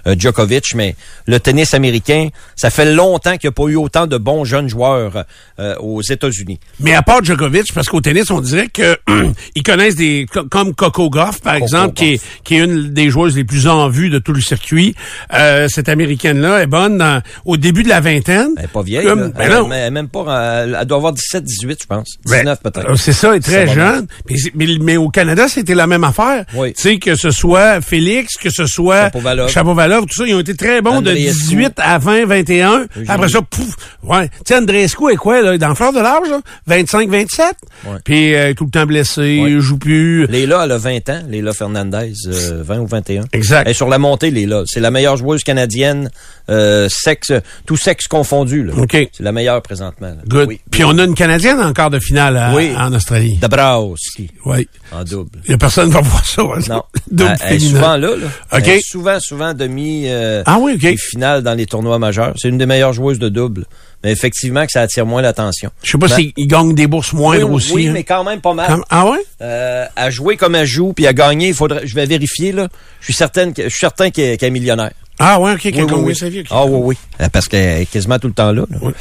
Speaker 3: euh, Djokovic. Mais le tennis américain, ça fait longtemps qu'il n'y a pas eu autant de bons jeunes joueurs euh, aux États-Unis.
Speaker 1: Mais à part Djokovic, parce qu'au tennis, on dirait que ils connaissent des co- comme Coco Goff, par
Speaker 3: Coco
Speaker 1: exemple, qui est,
Speaker 3: Gauff.
Speaker 1: qui est une des joueuses les plus en vue de tout le circuit. Euh, cette américaine-là est bonne dans- au début de la vingtaine.
Speaker 3: Elle est pas vieille.
Speaker 1: Comme-
Speaker 3: là.
Speaker 1: ben
Speaker 3: elle,
Speaker 1: non.
Speaker 3: elle est même pas. Elle, doit avoir 17, 18, je pense.
Speaker 1: Ben,
Speaker 3: 19 peut-être.
Speaker 1: euh, C'est ça, elle est très jeune. Mais, mais au Canada, c'était la même affaire.
Speaker 3: Oui.
Speaker 1: Tu sais, que ce soit Félix, que ce soit
Speaker 3: Shapovalov.
Speaker 1: Shapovalov, tout ça, ils ont été très bons de
Speaker 3: Andreescu.
Speaker 1: 18 à 20, 21.
Speaker 3: Eugénie.
Speaker 1: Après ça, pouf, ouais. Tu sais, Andreescu est quoi, là? Dans le fleur de l'âge, là? 25, 27.
Speaker 3: Ouais.
Speaker 1: Puis euh, tout le temps blessé,
Speaker 3: Ouais.
Speaker 1: joue plus.
Speaker 3: Léla, elle a 20 ans. Léla Fernandez, euh, 20 ou 21.
Speaker 1: Exact.
Speaker 3: Elle est sur la montée, Léla. C'est la meilleure joueuse canadienne, euh, sexe, tout sexe confondu. Là.
Speaker 1: OK.
Speaker 3: C'est la meilleure présentement. là.
Speaker 1: Good.
Speaker 3: Oui.
Speaker 1: Puis on a une Canadienne en quart de finale à-
Speaker 3: Oui.
Speaker 1: en Australie.
Speaker 3: Dabrowski,
Speaker 1: Oui.
Speaker 3: en double.
Speaker 1: Il y a personne qui va voir ça. hein.
Speaker 3: Non.
Speaker 1: Double
Speaker 3: elle, elle est souvent là. là.
Speaker 1: OK.
Speaker 3: Elle est souvent, souvent demi euh,
Speaker 1: Ah oui, OK.
Speaker 3: finale dans les tournois majeurs. C'est une des meilleures joueuses de double. Mais effectivement que ça attire moins l'attention.
Speaker 1: Je sais pas
Speaker 3: Ben-
Speaker 1: s'il gagne des bourses moindres
Speaker 3: oui,
Speaker 1: aussi.
Speaker 3: oui,
Speaker 1: hein.
Speaker 3: mais quand même pas mal.
Speaker 1: Comme- Ah ouais?
Speaker 3: Euh, à jouer comme elle joue puis à gagner, il faudrait. Je vais vérifier là. Je suis je certain qu'elle est millionnaire.
Speaker 1: Ah ouais, OK, qu'elle
Speaker 3: Oui, oui,
Speaker 1: sa vie.
Speaker 3: Ah oui, oui. Euh, Parce qu'elle est quasiment tout le temps là. là.
Speaker 1: Oui.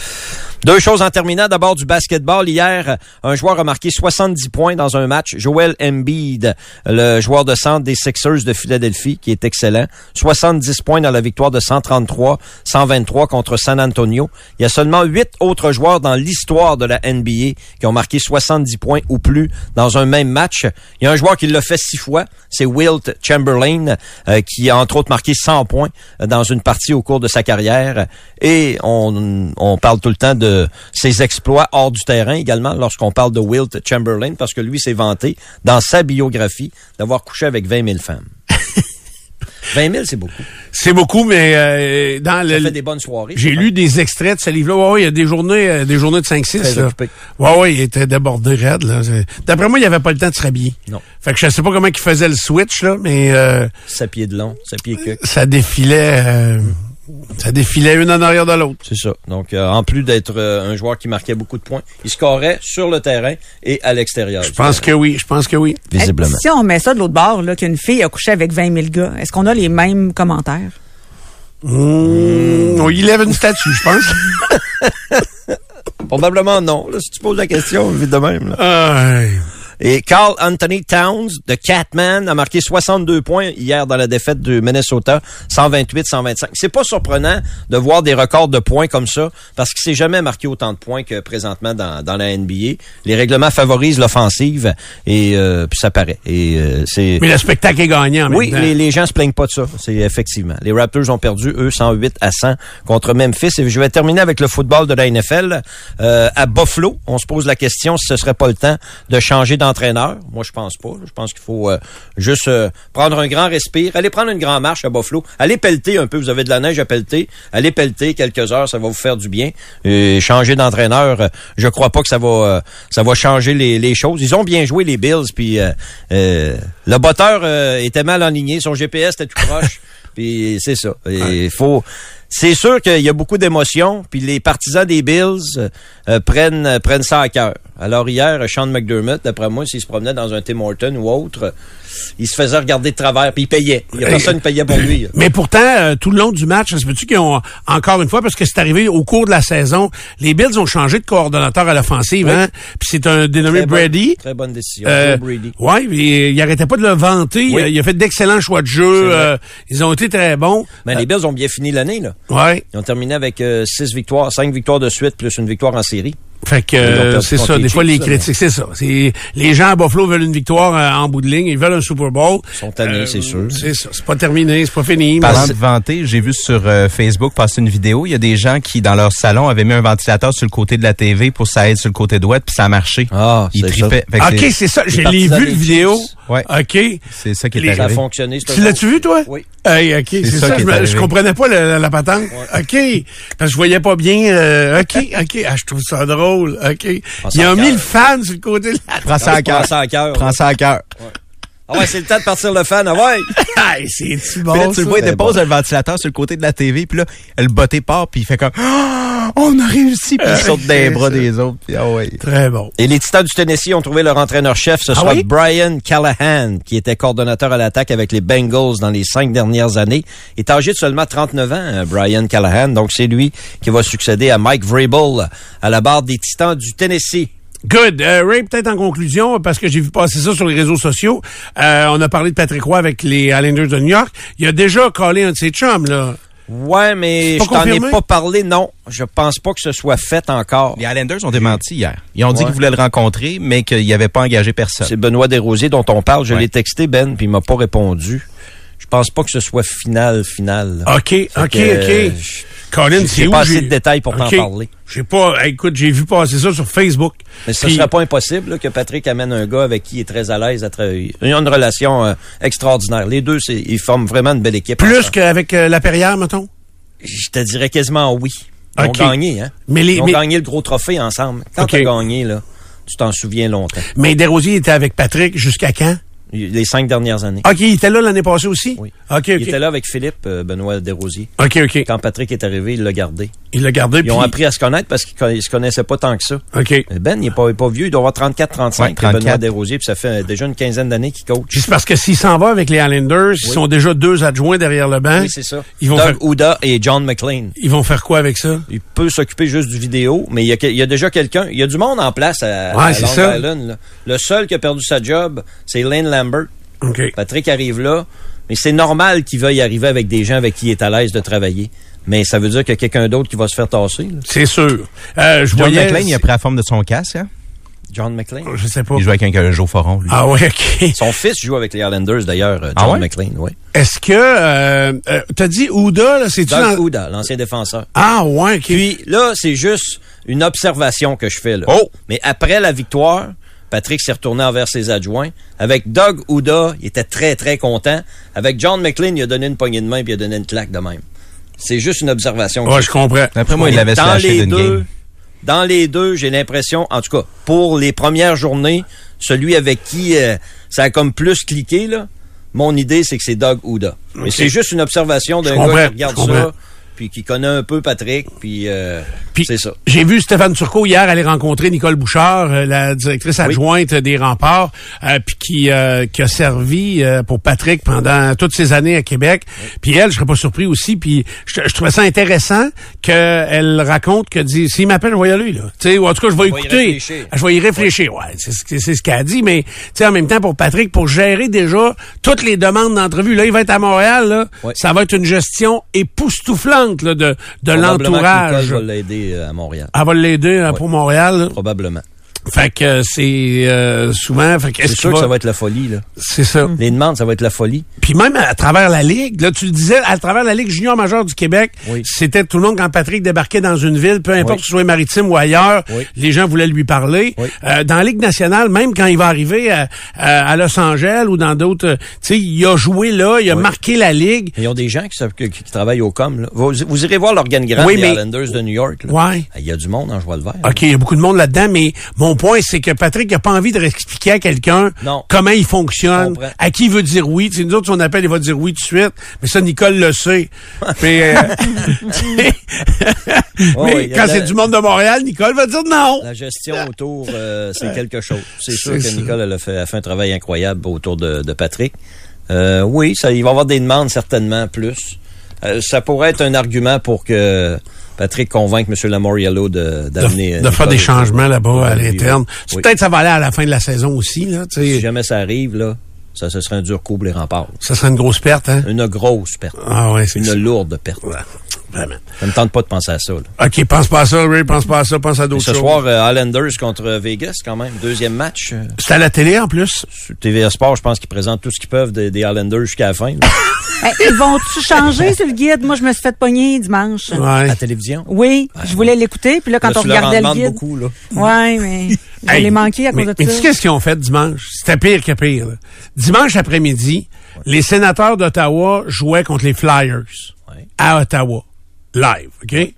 Speaker 3: Deux choses en terminant. D'abord du basketball. Hier, un joueur a marqué 70 points dans un match. Joel Embiid, le joueur de centre des Sixers de Philadelphie, qui est excellent. 70 points dans la victoire de 133-123 contre San Antonio. Il y a seulement huit autres joueurs dans l'histoire de la NBA qui ont marqué 70 points ou plus dans un même match. Il y a un joueur qui l'a fait six fois. C'est Wilt Chamberlain, euh, qui a entre autres marqué 100 points dans une partie au cours de sa carrière. Et on parle tout le temps de ses exploits hors du terrain également lorsqu'on parle de Wilt Chamberlain, parce que lui s'est vanté dans sa biographie d'avoir couché avec 20 000 femmes. 20 000, c'est beaucoup.
Speaker 1: C'est beaucoup, mais euh, dans
Speaker 3: Ça
Speaker 1: le...
Speaker 3: fait des bonnes soirées.
Speaker 1: J'ai lu des extraits de ce livre-là. Ouais, ouais, il y a des journées, euh, des journées de 5-6.
Speaker 3: Très
Speaker 1: là.
Speaker 3: occupé.
Speaker 1: Ouais, ouais, il était débordé raide. D'après moi, il avait pas le temps de se rhabiller.
Speaker 3: Non.
Speaker 1: Fait que je sais pas comment il faisait le switch, là, mais euh,
Speaker 3: Sa pied de long, sa pied que.
Speaker 1: ça défilait... euh, ça défilait une en arrière de l'autre.
Speaker 3: C'est ça. Donc, euh, en plus d'être euh, un joueur qui marquait beaucoup de points, il scorait sur le terrain et à l'extérieur.
Speaker 1: Je pense que oui, je pense que oui.
Speaker 3: Visiblement.
Speaker 4: Si on met ça de l'autre bord, là, qu'une fille a couché avec 20 000 gars, est-ce qu'on a les mêmes commentaires?
Speaker 1: Mmh, on y lève une statue, je pense.
Speaker 3: Probablement non, là, si tu poses la question, vite de même. là. Et Carl Anthony Towns de Catman a marqué 62 points hier dans la défaite du Minnesota, 128-125. C'est pas surprenant de voir des records de points comme ça, parce qu'il s'est jamais marqué autant de points que présentement dans, dans la NBA. Les règlements favorisent l'offensive et euh, puis ça paraît. Et euh, c'est
Speaker 1: Mais le spectacle est gagnant
Speaker 3: oui, les, les gens se plaignent pas de ça. C'est effectivement. Les Raptors ont perdu, eux, 108 à 100 contre Memphis. Et je vais terminer avec le football de la NFL. Euh, à Buffalo, on se pose la question si ce serait pas le temps de changer d'entraîneur. Moi, je pense pas. Je pense qu'il faut euh, juste euh, prendre un grand respire. Allez prendre une grande marche à Buffalo. Allez pelleter un peu. Vous avez de la neige à pelleter. Allez pelleter quelques heures. Ça va vous faire du bien. Et changer d'entraîneur, euh, je crois pas que ça va euh, ça va changer les, les choses. Ils ont bien joué les Bills. Puis le botteur était mal aligné. Son GPS était tout croche. puis c'est ça. Il faut. C'est sûr qu'il y a beaucoup d'émotions, puis les partisans des Bills euh, prennent prennent ça à cœur. Alors hier, Sean McDermott, d'après moi, s'il se promenait dans un Tim Horton ou autre, euh, il se faisait regarder de travers, puis il payait. Il y a personne qui payait pour lui.
Speaker 1: Mais pourtant, euh, tout le long du match, ça se peut-tu qu'ils ont, encore une fois, parce que c'est arrivé au cours de la saison, les Bills ont changé de coordonnateur à l'offensive,
Speaker 3: Oui.
Speaker 1: hein? Puis c'est un dénommé
Speaker 3: Très bonne-
Speaker 1: Brady.
Speaker 3: très bonne décision.
Speaker 1: Euh,
Speaker 3: Brady.
Speaker 1: ouais, il arrêtait pas de le vanter.
Speaker 3: Oui.
Speaker 1: Euh, Il a fait d'excellents choix de jeu. Euh, ils ont été très bons.
Speaker 3: Mais les Bills ont bien fini l'année, là.
Speaker 1: Ouais.
Speaker 3: Ils ont terminé avec euh, six victoires, cinq victoires de suite, plus une victoire en série.
Speaker 1: Fait que euh, c'est ça. Des fois, les critiques, c'est ça. C'est les gens à Buffalo veulent une victoire euh, en bout de ligne. Ils veulent un Super Bowl.
Speaker 3: Ils sont tannés, c'est sûr.
Speaker 1: C'est ça. C'est pas terminé. C'est pas fini.
Speaker 2: Parlant
Speaker 1: mais-
Speaker 2: de vanter, j'ai vu sur euh, Facebook passer une vidéo. Il y a des gens qui, dans leur salon, avaient mis un ventilateur sur le côté de la TV pour que ça aide sur le côté droit, puis ça a marché.
Speaker 3: Ah,
Speaker 2: Ils
Speaker 3: c'est
Speaker 2: tripaient. Fait que
Speaker 1: OK,
Speaker 2: c'est-
Speaker 1: ça. Je l'ai
Speaker 3: partisans
Speaker 1: vu, le vidéo.
Speaker 2: Ouais.
Speaker 1: OK.
Speaker 2: C'est ça qui est
Speaker 1: Les-
Speaker 3: Ça a
Speaker 2: arrivé.
Speaker 3: fonctionné.
Speaker 1: Tu l'as-tu vu, toi?
Speaker 3: Oui.
Speaker 1: Hey, OK, c'est
Speaker 2: ça
Speaker 1: ça.
Speaker 2: qui
Speaker 1: je,
Speaker 2: est arrivé.
Speaker 1: je comprenais pas la, la patente. OK. Parce que je voyais pas bien. euh, OK, OK. Ah, je trouve ça drôle. OK.
Speaker 3: Prends
Speaker 1: Ils ont mis le fan sur le côté de la...
Speaker 2: Prends ça à
Speaker 3: Prends
Speaker 2: cœur.
Speaker 3: ça à cœur.
Speaker 2: Prends ça à cœur.
Speaker 3: Ah ouais, c'est le temps de partir le fan. Ah ouais.
Speaker 1: Hey, c'est-tu bon,
Speaker 2: Puis là, tu
Speaker 1: ça?
Speaker 2: le vois, il
Speaker 3: c'est
Speaker 2: dépose
Speaker 3: bon.
Speaker 2: le ventilateur sur le côté de la TV, puis là, le botté part, puis il fait comme... on a réussi, puis ils sautent des bras des autres. Puis, ah ouais.
Speaker 1: Très bon.
Speaker 3: Et les Titans du Tennessee ont trouvé leur entraîneur-chef, ce
Speaker 1: Ah oui?
Speaker 3: Brian Callahan, qui était coordonnateur à l'attaque avec les Bengals dans les cinq dernières années. Il est âgé de seulement 39 ans, euh, Brian Callahan. Donc, c'est lui qui va succéder à Mike Vrabel à la barre des Titans du Tennessee.
Speaker 1: Good. Euh, Ray, peut-être en conclusion, parce que j'ai vu passer ça sur les réseaux sociaux. Euh, on a parlé de Patrick Roy avec les Islanders de New York. Il a déjà collé un de ses chums, là.
Speaker 3: Ouais, mais je t'en ai pas parlé, non. Je pense pas que ce soit fait encore.
Speaker 2: Les Highlanders ont démenti hier. Ils ont dit
Speaker 3: Ouais.
Speaker 2: qu'ils voulaient le rencontrer, mais qu'ils n'avaient pas engagé personne.
Speaker 3: C'est Benoît Desrosiers dont on parle. Je
Speaker 2: Ouais.
Speaker 3: l'ai texté, Ben, puis il m'a pas répondu. Je pense pas que ce soit final, final. là.
Speaker 1: OK, OK,
Speaker 3: que, euh,
Speaker 1: OK. Colin,
Speaker 3: j'ai
Speaker 1: c'est où?
Speaker 3: pas assez de détails pour t'en
Speaker 1: OK.
Speaker 3: parler.
Speaker 1: J'ai pas, écoute, j'ai vu passer ça sur Facebook.
Speaker 3: Mais ce
Speaker 1: Puis-
Speaker 3: serait pas impossible là, que Patrick amène un gars avec qui il est très à l'aise à travailler. Ils ont une relation euh, extraordinaire. Les deux, c'est- ils forment vraiment une belle équipe.
Speaker 1: Plus qu'avec euh, la Perrière, mettons?
Speaker 3: Je te dirais quasiment oui. Ils ont gagné, hein?
Speaker 1: Mais les,
Speaker 3: Ils ont
Speaker 1: mais,
Speaker 3: gagné le gros trophée ensemble. Quand t'as gagné, là, tu t'en souviens longtemps.
Speaker 1: mais Desrosiers était avec Patrick jusqu'à quand?
Speaker 3: Les cinq dernières années.
Speaker 1: OK, il était là l'année passée aussi?
Speaker 3: Oui.
Speaker 1: OK.
Speaker 3: Il était là avec Philippe euh, Benoît Desrosiers.
Speaker 1: OK, OK.
Speaker 3: Quand Patrick est arrivé, il l'a gardé.
Speaker 1: Il l'a gardé,
Speaker 3: Ils
Speaker 1: puis...
Speaker 3: ont appris à se connaître parce qu'ils ils se connaissaient pas tant que ça.
Speaker 1: OK.
Speaker 3: Ben, il est pas, il est pas vieux, il doit avoir 34-35,
Speaker 2: Ouais, 34.
Speaker 3: Benoît Desrosiers, puis ça fait déjà une quinzaine d'années qu'il coach.
Speaker 1: C'est parce que s'il s'en va avec les Islanders, ils sont déjà deux adjoints derrière le banc.
Speaker 3: Oui, c'est ça.
Speaker 1: Ils vont
Speaker 3: Doug
Speaker 1: faire-
Speaker 3: Ouda et John McLean.
Speaker 1: Ils vont faire quoi avec ça?
Speaker 3: Il peut s'occuper juste du vidéo, mais il y a, que- il y a déjà quelqu'un, il y a du monde en place à,
Speaker 1: Ouais,
Speaker 3: à Long
Speaker 1: ça.
Speaker 3: Island. là. Le seul qui a perdu sa job, c'est Lane Lambert. Patrick arrive là, mais c'est normal qu'il veuille arriver avec des gens avec qui il est à l'aise de travailler. Mais ça veut dire qu'il y a quelqu'un d'autre qui va se faire tasser.
Speaker 1: C'est sûr. Euh, je
Speaker 2: John
Speaker 1: voyais...
Speaker 2: McClane, il a pris la forme de son casque. Hein?
Speaker 3: John McLean.
Speaker 1: Je sais pas.
Speaker 2: Il joue avec un Joe Foron, lui.
Speaker 1: Ah ouais, OK.
Speaker 3: Son fils joue avec les Islanders d'ailleurs, euh,
Speaker 2: Ah
Speaker 3: John
Speaker 2: ouais?
Speaker 3: McLean. Oui.
Speaker 1: Est-ce que... Euh, euh, T'as dit Ouda, là, c'est-tu...
Speaker 3: Doug
Speaker 1: dans-
Speaker 3: Ouda, l'ancien défenseur.
Speaker 1: Ah ouais, OK.
Speaker 3: Puis là, c'est juste une observation que je fais là.
Speaker 2: Oh!
Speaker 3: Mais après la victoire, Patrick s'est retourné envers ses adjoints. Avec Doug Ouda, il était très, très content. Avec John McLean, il a donné une poignée de main puis il a donné une claque de même. C'est juste une observation.
Speaker 1: Ouais,
Speaker 3: je
Speaker 1: comprends.
Speaker 2: Après moi, il l'avait
Speaker 3: les
Speaker 2: d'une
Speaker 3: deux,
Speaker 2: game.
Speaker 3: Dans les deux, j'ai l'impression, en tout cas, pour les premières journées, celui avec qui euh, ça a comme plus cliqué, là, mon idée, c'est que c'est Doug Ouda. Mais c'est juste une observation d'un gars qui regarde ça, puis qui connaît un peu Patrick, puis, euh,
Speaker 1: Puis,
Speaker 3: c'est ça.
Speaker 1: J'ai vu Stéphane Turcot hier aller rencontrer Nicole Bouchard, euh, la directrice adjointe des remparts, euh, puis qui, euh, qui a servi euh, pour Patrick pendant toutes ces années à Québec. Puis elle, je serais pas surpris aussi. Puis je, je trouvais ça intéressant qu'elle raconte que dit s'il m'appelle, je vais y aller là. Tu sais, ou en tout cas, je vais écouter. Je vais y réfléchir. Ouais, c'est ce que- c'est ce qu'elle a dit. Mais tu sais, en même temps, pour Patrick, pour gérer déjà toutes les demandes d'entrevue, là, il va être à Montréal. Là, ça va être une gestion époustouflante là, de, de l'entourage.
Speaker 3: Nicole va l'aider euh, à Montréal.
Speaker 1: Elle va l'aider hein, pour Montréal.
Speaker 3: Probablement.
Speaker 1: Fait que euh, c'est euh, souvent. Fait que
Speaker 3: C'est sûr que ça va être la folie, là.
Speaker 1: C'est ça.
Speaker 3: Les demandes, ça va être la folie.
Speaker 1: Puis même à travers la ligue, là tu le disais, à travers la ligue junior majeure du Québec,
Speaker 3: Oui.
Speaker 1: c'était tout le monde quand Patrick débarquait dans une ville, peu importe
Speaker 3: Oui.
Speaker 1: que ce soit maritime ou ailleurs,
Speaker 3: Oui.
Speaker 1: les gens voulaient lui parler.
Speaker 3: Oui.
Speaker 1: Euh, dans la ligue nationale, même quand il va arriver à, à- Los Angeles ou dans d'autres, euh, tu sais, il a joué là, il a marqué la ligue.
Speaker 3: Ils ont des gens qui, savent que- qui travaillent au com. Là. Vous, vous irez voir l'organigramme
Speaker 1: Oui,
Speaker 3: des
Speaker 1: mais-
Speaker 3: Islanders de New York. là.
Speaker 1: Ouais.
Speaker 3: Il y a du monde en joie le vert.
Speaker 1: OK, il y a beaucoup de monde là-dedans, mais mon point, c'est que Patrick n'a pas envie de réexpliquer à quelqu'un comment il fonctionne, à qui il veut dire oui. Tu sais, nous autres, si on appelle, il va dire oui tout de suite. Mais ça, Nicole le sait. Puis, euh,
Speaker 3: Oh,
Speaker 1: mais
Speaker 3: oui,
Speaker 1: quand
Speaker 3: la-
Speaker 1: c'est du monde de Montréal, Nicole va dire non.
Speaker 3: La gestion autour, euh, c'est quelque chose. C'est sûr que
Speaker 1: ça.
Speaker 3: Nicole elle a, fait, a fait un travail incroyable autour de, de Patrick. Euh, oui, ça, il va y avoir des demandes certainement plus. Ça pourrait être un argument pour que Patrick convainque M. Lamoriello de d'amener
Speaker 1: De,
Speaker 3: euh,
Speaker 1: de faire des changements là-bas à l'interne.
Speaker 3: oui.
Speaker 1: Peut-être ça va aller à la fin de la saison aussi. Là, tu sais.
Speaker 3: Si jamais ça arrive, là, ça, ce serait un dur coup pour les remparts.
Speaker 1: Ça serait une grosse perte. Hein?
Speaker 3: Une grosse perte.
Speaker 1: Ah ouais, c'est
Speaker 3: Une
Speaker 1: ça.
Speaker 3: lourde perte.
Speaker 1: Ouais, Vraiment.
Speaker 3: Ça me tente pas de penser à ça. Là.
Speaker 1: OK, pense pas à ça, Ray, pense pas à ça, pense à
Speaker 3: Et
Speaker 1: d'autres
Speaker 3: ce
Speaker 1: choses.
Speaker 3: soir, euh, Islanders contre Vegas, quand même. Deuxième match. euh,
Speaker 1: C'est à la télé en plus.
Speaker 3: sur TVA Sport, je pense qu'ils présentent tout ce qu'ils peuvent des, des Islanders jusqu'à la fin.
Speaker 4: Ben, ils vont-tu changer sur le guide? Moi, je me suis fait pogner dimanche.
Speaker 1: Ouais.
Speaker 3: À la télévision?
Speaker 4: Oui, je voulais l'écouter, puis là, quand
Speaker 3: Là,
Speaker 4: on regardait le guide.
Speaker 3: beaucoup, là.
Speaker 4: Ouais, mais je
Speaker 1: Hey,
Speaker 4: l'ai manqué à
Speaker 1: mais,
Speaker 4: cause de
Speaker 1: mais tu sais
Speaker 4: ça.
Speaker 1: qu'est-ce qu'ils ont fait dimanche? C'était pire que pire. là. Dimanche après-midi, les sénateurs d'Ottawa jouaient contre les Flyers
Speaker 3: Ouais.
Speaker 1: à Ottawa. Live, OK?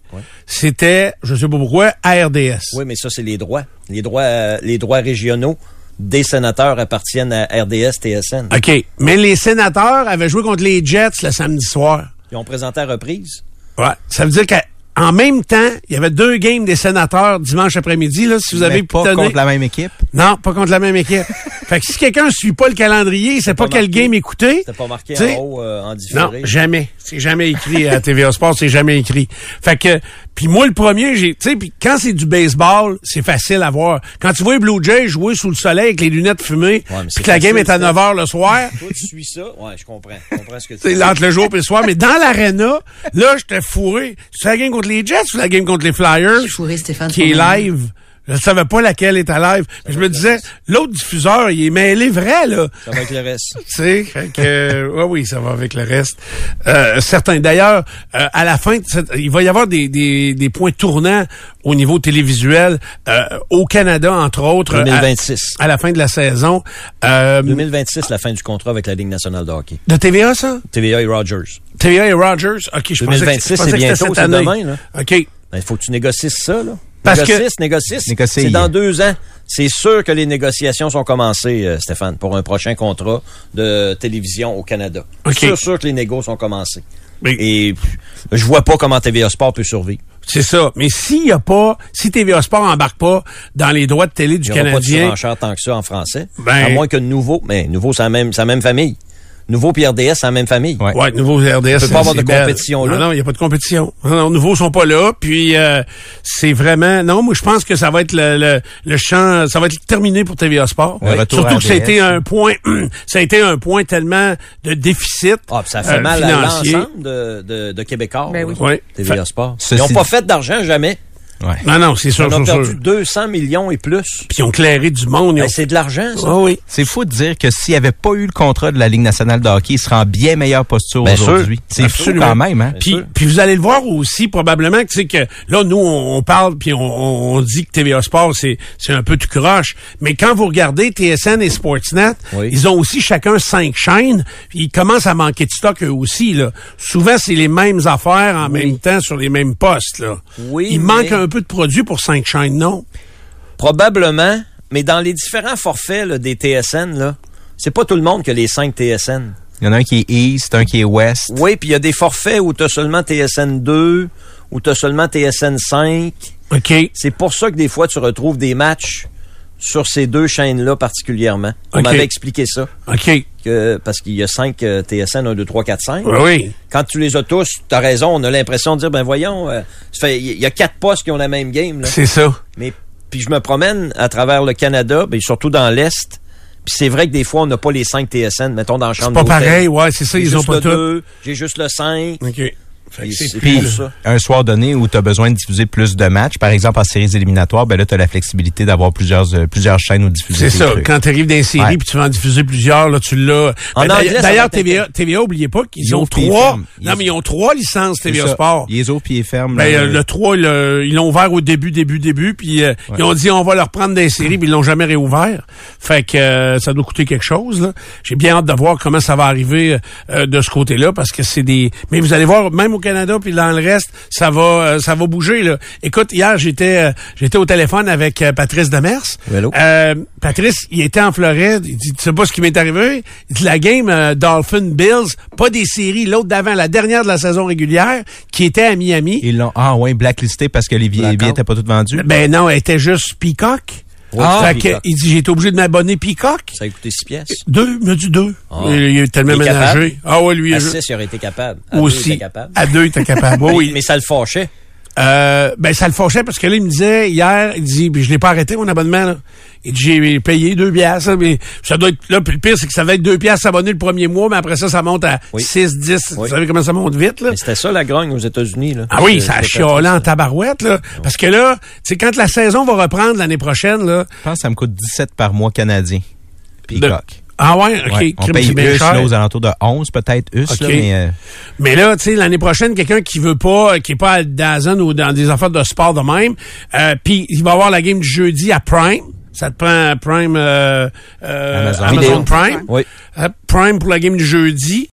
Speaker 1: C'était, je sais pas pourquoi, à RDS.
Speaker 3: Oui, mais ça, c'est les droits. Les droits, euh, les droits régionaux des sénateurs appartiennent à RDS, TSN.
Speaker 1: OK. Mais les sénateurs avaient joué contre les Jets le samedi soir.
Speaker 3: Ils ont présenté à reprise.
Speaker 1: Ouais. Ça veut dire qu'en en même temps, il y avait deux games des sénateurs dimanche après-midi, là, si vous avez
Speaker 2: Mais pas
Speaker 1: pitonné.
Speaker 2: contre la même équipe.
Speaker 1: Non, pas contre la même équipe. fait que si quelqu'un ne suit pas le calendrier, il sait pas,
Speaker 3: pas
Speaker 1: quel game écouter.
Speaker 3: C'était pas marqué en haut euh, en
Speaker 1: Non,
Speaker 3: différé.
Speaker 1: jamais. C'est jamais écrit à TVA Sport, c'est jamais écrit. Fait que, puis moi le premier, j'ai, tu sais, puis quand c'est du baseball, c'est facile à voir. Quand tu vois les Blue Jays jouer sous le soleil avec les lunettes fumées,
Speaker 3: mais
Speaker 1: puis
Speaker 3: c'est
Speaker 1: que la game est à
Speaker 3: ça.
Speaker 1: 9 h le soir,
Speaker 3: Toi, tu suis ça? Ouais, je comprends. Je comprends ce que tu
Speaker 1: c'est
Speaker 3: dis.
Speaker 1: entre le jour et le soir, mais dans l'arena, là, j'étais fourré. C'est la game contre les Jets ou la game contre les Flyers?
Speaker 6: Je suis fourré, Stéphane,
Speaker 1: Qui est live. Je savais pas laquelle était live. Mais je me disais, l'autre diffuseur, il est mêlé vrai, là.
Speaker 3: Ça va avec le reste.
Speaker 1: Tu sais, que, euh, ouais, oui, ça va avec le reste. Euh, certains. D'ailleurs, euh, à la fin, il va y avoir des, des, des points tournants au niveau télévisuel euh, au Canada, entre autres. à-
Speaker 3: 2026.
Speaker 1: À, la fin de la saison. Euh,
Speaker 3: 2026, la fin du contrat avec la Ligue nationale de hockey.
Speaker 1: de TVA, ça?
Speaker 3: TVA et Rogers.
Speaker 1: TVA et Rogers? OK, je pensais que-
Speaker 3: 2026,
Speaker 1: je pensais
Speaker 3: c'est
Speaker 1: que c'était
Speaker 3: bientôt, c'est demain, là.
Speaker 1: OK.
Speaker 3: Ben, Il faut que tu négocies ça, là.
Speaker 1: Parce que-
Speaker 3: négocies, négocies.
Speaker 2: Négocie.
Speaker 3: C'est dans deux ans. C'est sûr que les négociations sont commencées, euh, Stéphane, pour un prochain contrat de télévision au Canada.
Speaker 1: OK.
Speaker 3: Sûr, sûr que les négos sont commencés.
Speaker 1: Mais-
Speaker 3: Et je vois pas comment TVA Sport peut survivre.
Speaker 1: C'est ça. Mais s'il y a pas, si TVA Sport embarque pas dans les droits de télé du
Speaker 3: Il n'y aura pas de tant que ça en français.
Speaker 1: Ben-
Speaker 3: à moins que Nouveau, mais Nouveau, c'est la même, c'est la même famille. Nouveau puis RDS, c'est la même famille.
Speaker 2: Ouais.
Speaker 1: Ouais, nouveau RDS.
Speaker 3: peut pas avoir de
Speaker 1: belle.
Speaker 3: compétition, là.
Speaker 1: Non, non, il n'y a pas de compétition. Non, non, nouveaux sont pas là. Puis euh, c'est vraiment. Non, moi je pense que ça va être le, le, le champ. Ça va être terminé pour TVA Sport.
Speaker 2: Retour
Speaker 1: Surtout
Speaker 2: à
Speaker 1: que ça a été un point. ça a été un point tellement de déficit.
Speaker 3: Ah, puis ça fait
Speaker 1: euh,
Speaker 3: mal
Speaker 1: financier.
Speaker 3: à l'ensemble de, de, de Québécois.
Speaker 4: Ben oui.
Speaker 1: Ouais.
Speaker 3: TVA Sport.
Speaker 2: Ceci
Speaker 3: Ils n'ont pas fait d'argent jamais.
Speaker 2: Ouais.
Speaker 1: Non, non, c'est sûr,
Speaker 3: Ils ont perdu
Speaker 1: sûr.
Speaker 3: 200 millions et plus.
Speaker 1: Puis ils ont clairé du monde. ont-
Speaker 3: Ben, c'est de l'argent, ça.
Speaker 1: Ah oui.
Speaker 2: C'est fou de dire que s'il n'y avait pas eu le contrat de la Ligue nationale de hockey, il serait en bien meilleure posture
Speaker 3: sûr.
Speaker 2: aujourd'hui. C'est fou
Speaker 1: Absolument.
Speaker 2: quand même, hein?
Speaker 1: Puis, vous allez le voir aussi probablement que tu sais que là nous on, on parle puis on, on, on dit que TVA Sport c'est c'est un peu tout croche, mais quand vous regardez TSN et Sportsnet,
Speaker 3: Oui.
Speaker 1: ils ont aussi chacun cinq chaînes, ils commencent à manquer de stock eux aussi là. Souvent c'est les mêmes affaires en même temps sur les mêmes postes là.
Speaker 3: Oui,
Speaker 1: Il
Speaker 3: mais-
Speaker 1: manque un peu de produits pour cinq chaînes, non?
Speaker 3: Probablement, mais dans les différents forfaits là, des TSN, là, c'est pas tout le monde qui a les 5 TSN.
Speaker 2: Il y en a un qui est East, un qui est West.
Speaker 3: Oui, puis il y a des forfaits où tu as seulement TSN 2, où tu as seulement TSN 5.
Speaker 1: OK.
Speaker 3: C'est pour ça que des fois, tu retrouves des matchs sur ces deux chaînes-là particulièrement. On m'avait expliqué ça.
Speaker 1: OK.
Speaker 3: Que, parce qu'il y a 5 TSN, 1, 2, 3, 4, 5.
Speaker 1: Oui, oui.
Speaker 3: Quand tu les as tous, tu as raison, on a l'impression de dire, ben voyons, euh, il y a quatre postes qui ont la même game.
Speaker 1: C'est ça.
Speaker 3: Mais puis je me promène à travers le Canada, ben, surtout dans l'Est. Puis c'est vrai que des fois, on n'a pas les 5 TSN, mettons dans la
Speaker 1: C'est
Speaker 3: chambre
Speaker 1: pas
Speaker 3: d'hôtel.
Speaker 1: pareil, ouais, c'est ça, ils ont
Speaker 3: juste
Speaker 1: pas
Speaker 3: le
Speaker 1: tout.
Speaker 3: 2, j'ai juste le 5.
Speaker 1: OK. C'est
Speaker 2: Puis,
Speaker 3: ça.
Speaker 2: un soir donné où tu as besoin de diffuser plus de matchs, par exemple en séries éliminatoires, ben là, tu as la flexibilité d'avoir plusieurs, euh, plusieurs chaînes où diffuser
Speaker 1: C'est ça.
Speaker 2: trucs.
Speaker 1: Quand tu arrives dans série puis tu vas en diffuser plusieurs, là, tu l'as.
Speaker 3: En
Speaker 1: Ben, d'ailleurs- TVA, TVA, oubliez pas qu'ils
Speaker 2: Ils
Speaker 1: ont
Speaker 2: puis ils
Speaker 1: trois.
Speaker 2: ferment.
Speaker 1: Non,
Speaker 2: Ils-
Speaker 1: mais ils ont trois licences TVA. Sport.
Speaker 2: Les os pieds fermes.
Speaker 1: Ben,
Speaker 2: là,
Speaker 1: euh, le 3, le- ils l'ont ouvert au début, début, début, puis euh, ils ont dit on va leur prendre des séries, puis ils l'ont jamais réouvert. Fait que ça doit coûter quelque chose. J'ai bien hâte de voir comment ça va arriver euh, de ce côté-là, parce que c'est des. Mais vous allez voir, même Canada, puis dans le reste, ça va, euh, ça va bouger. Là. Écoute, hier j'étais, euh, j'étais au téléphone avec euh, Patrice Demers. Euh, Patrice, il était en Floride. Il dit, tu sais pas ce qui m'est arrivé? Il dit, la game euh, Dolphin Bills, pas des séries, l'autre d'avant, la dernière de la saison régulière, qui était à Miami.
Speaker 2: Ils l'ont, ah ouais, blacklisté parce que les billets n'étaient pas tous vendus.
Speaker 1: Ben non, elle était juste Peacock.
Speaker 3: Ah,
Speaker 1: fait que, il dit, j'ai été obligé de m'abonner Peacock.
Speaker 3: Ça a coûté 6 pièces.
Speaker 1: Deux, il m'a dit deux.
Speaker 3: Ah.
Speaker 1: Il, il est tellement
Speaker 3: Il est
Speaker 1: ménagé. Ah ouais, lui,
Speaker 3: À
Speaker 1: il-
Speaker 3: 6, il aurait été capable. À deux, il
Speaker 1: aussi.
Speaker 3: était capable.
Speaker 1: À deux, il était capable. Oui,
Speaker 3: Mais-
Speaker 1: oui.
Speaker 3: Mais ça le fâchait.
Speaker 1: Euh, ben, ça le fâchait parce que là, il me disait hier, il dit, puis je l'ai pas arrêté, mon abonnement, là. Il dit, j'ai payé deux piastres, mais ça doit être, là, puis le pire, c'est que ça va être deux piastres s'abonner le premier mois, mais après ça, ça monte à
Speaker 3: Oui.
Speaker 1: 6, 10.
Speaker 3: Oui.
Speaker 1: Vous savez comment ça monte vite, là?
Speaker 3: Mais c'était ça la grogne aux États-Unis. Là.
Speaker 1: Ah oui,
Speaker 3: C'est-
Speaker 1: ça a chiolé en tabarouette, là. Parce que là, tu sais, quand la saison va reprendre l'année prochaine, là.
Speaker 2: Je pense que ça me coûte 17 par mois canadien. Peacock.
Speaker 1: Ah ouais, ok.
Speaker 2: Ouais, on paye US là, aux alentours de 11 peut-être US,
Speaker 1: Ok.
Speaker 2: là, mais euh,
Speaker 1: Mais là, tu sais, l'année prochaine, quelqu'un qui veut pas, qui est pas à Dazen ou dans des affaires de sport de même, euh, puis il va avoir la game du jeudi à Prime. Ça te prend Prime, euh, euh,
Speaker 2: Amazon.
Speaker 1: Amazon. Prime.
Speaker 3: Oui.
Speaker 1: Euh, Prime pour la game du jeudi.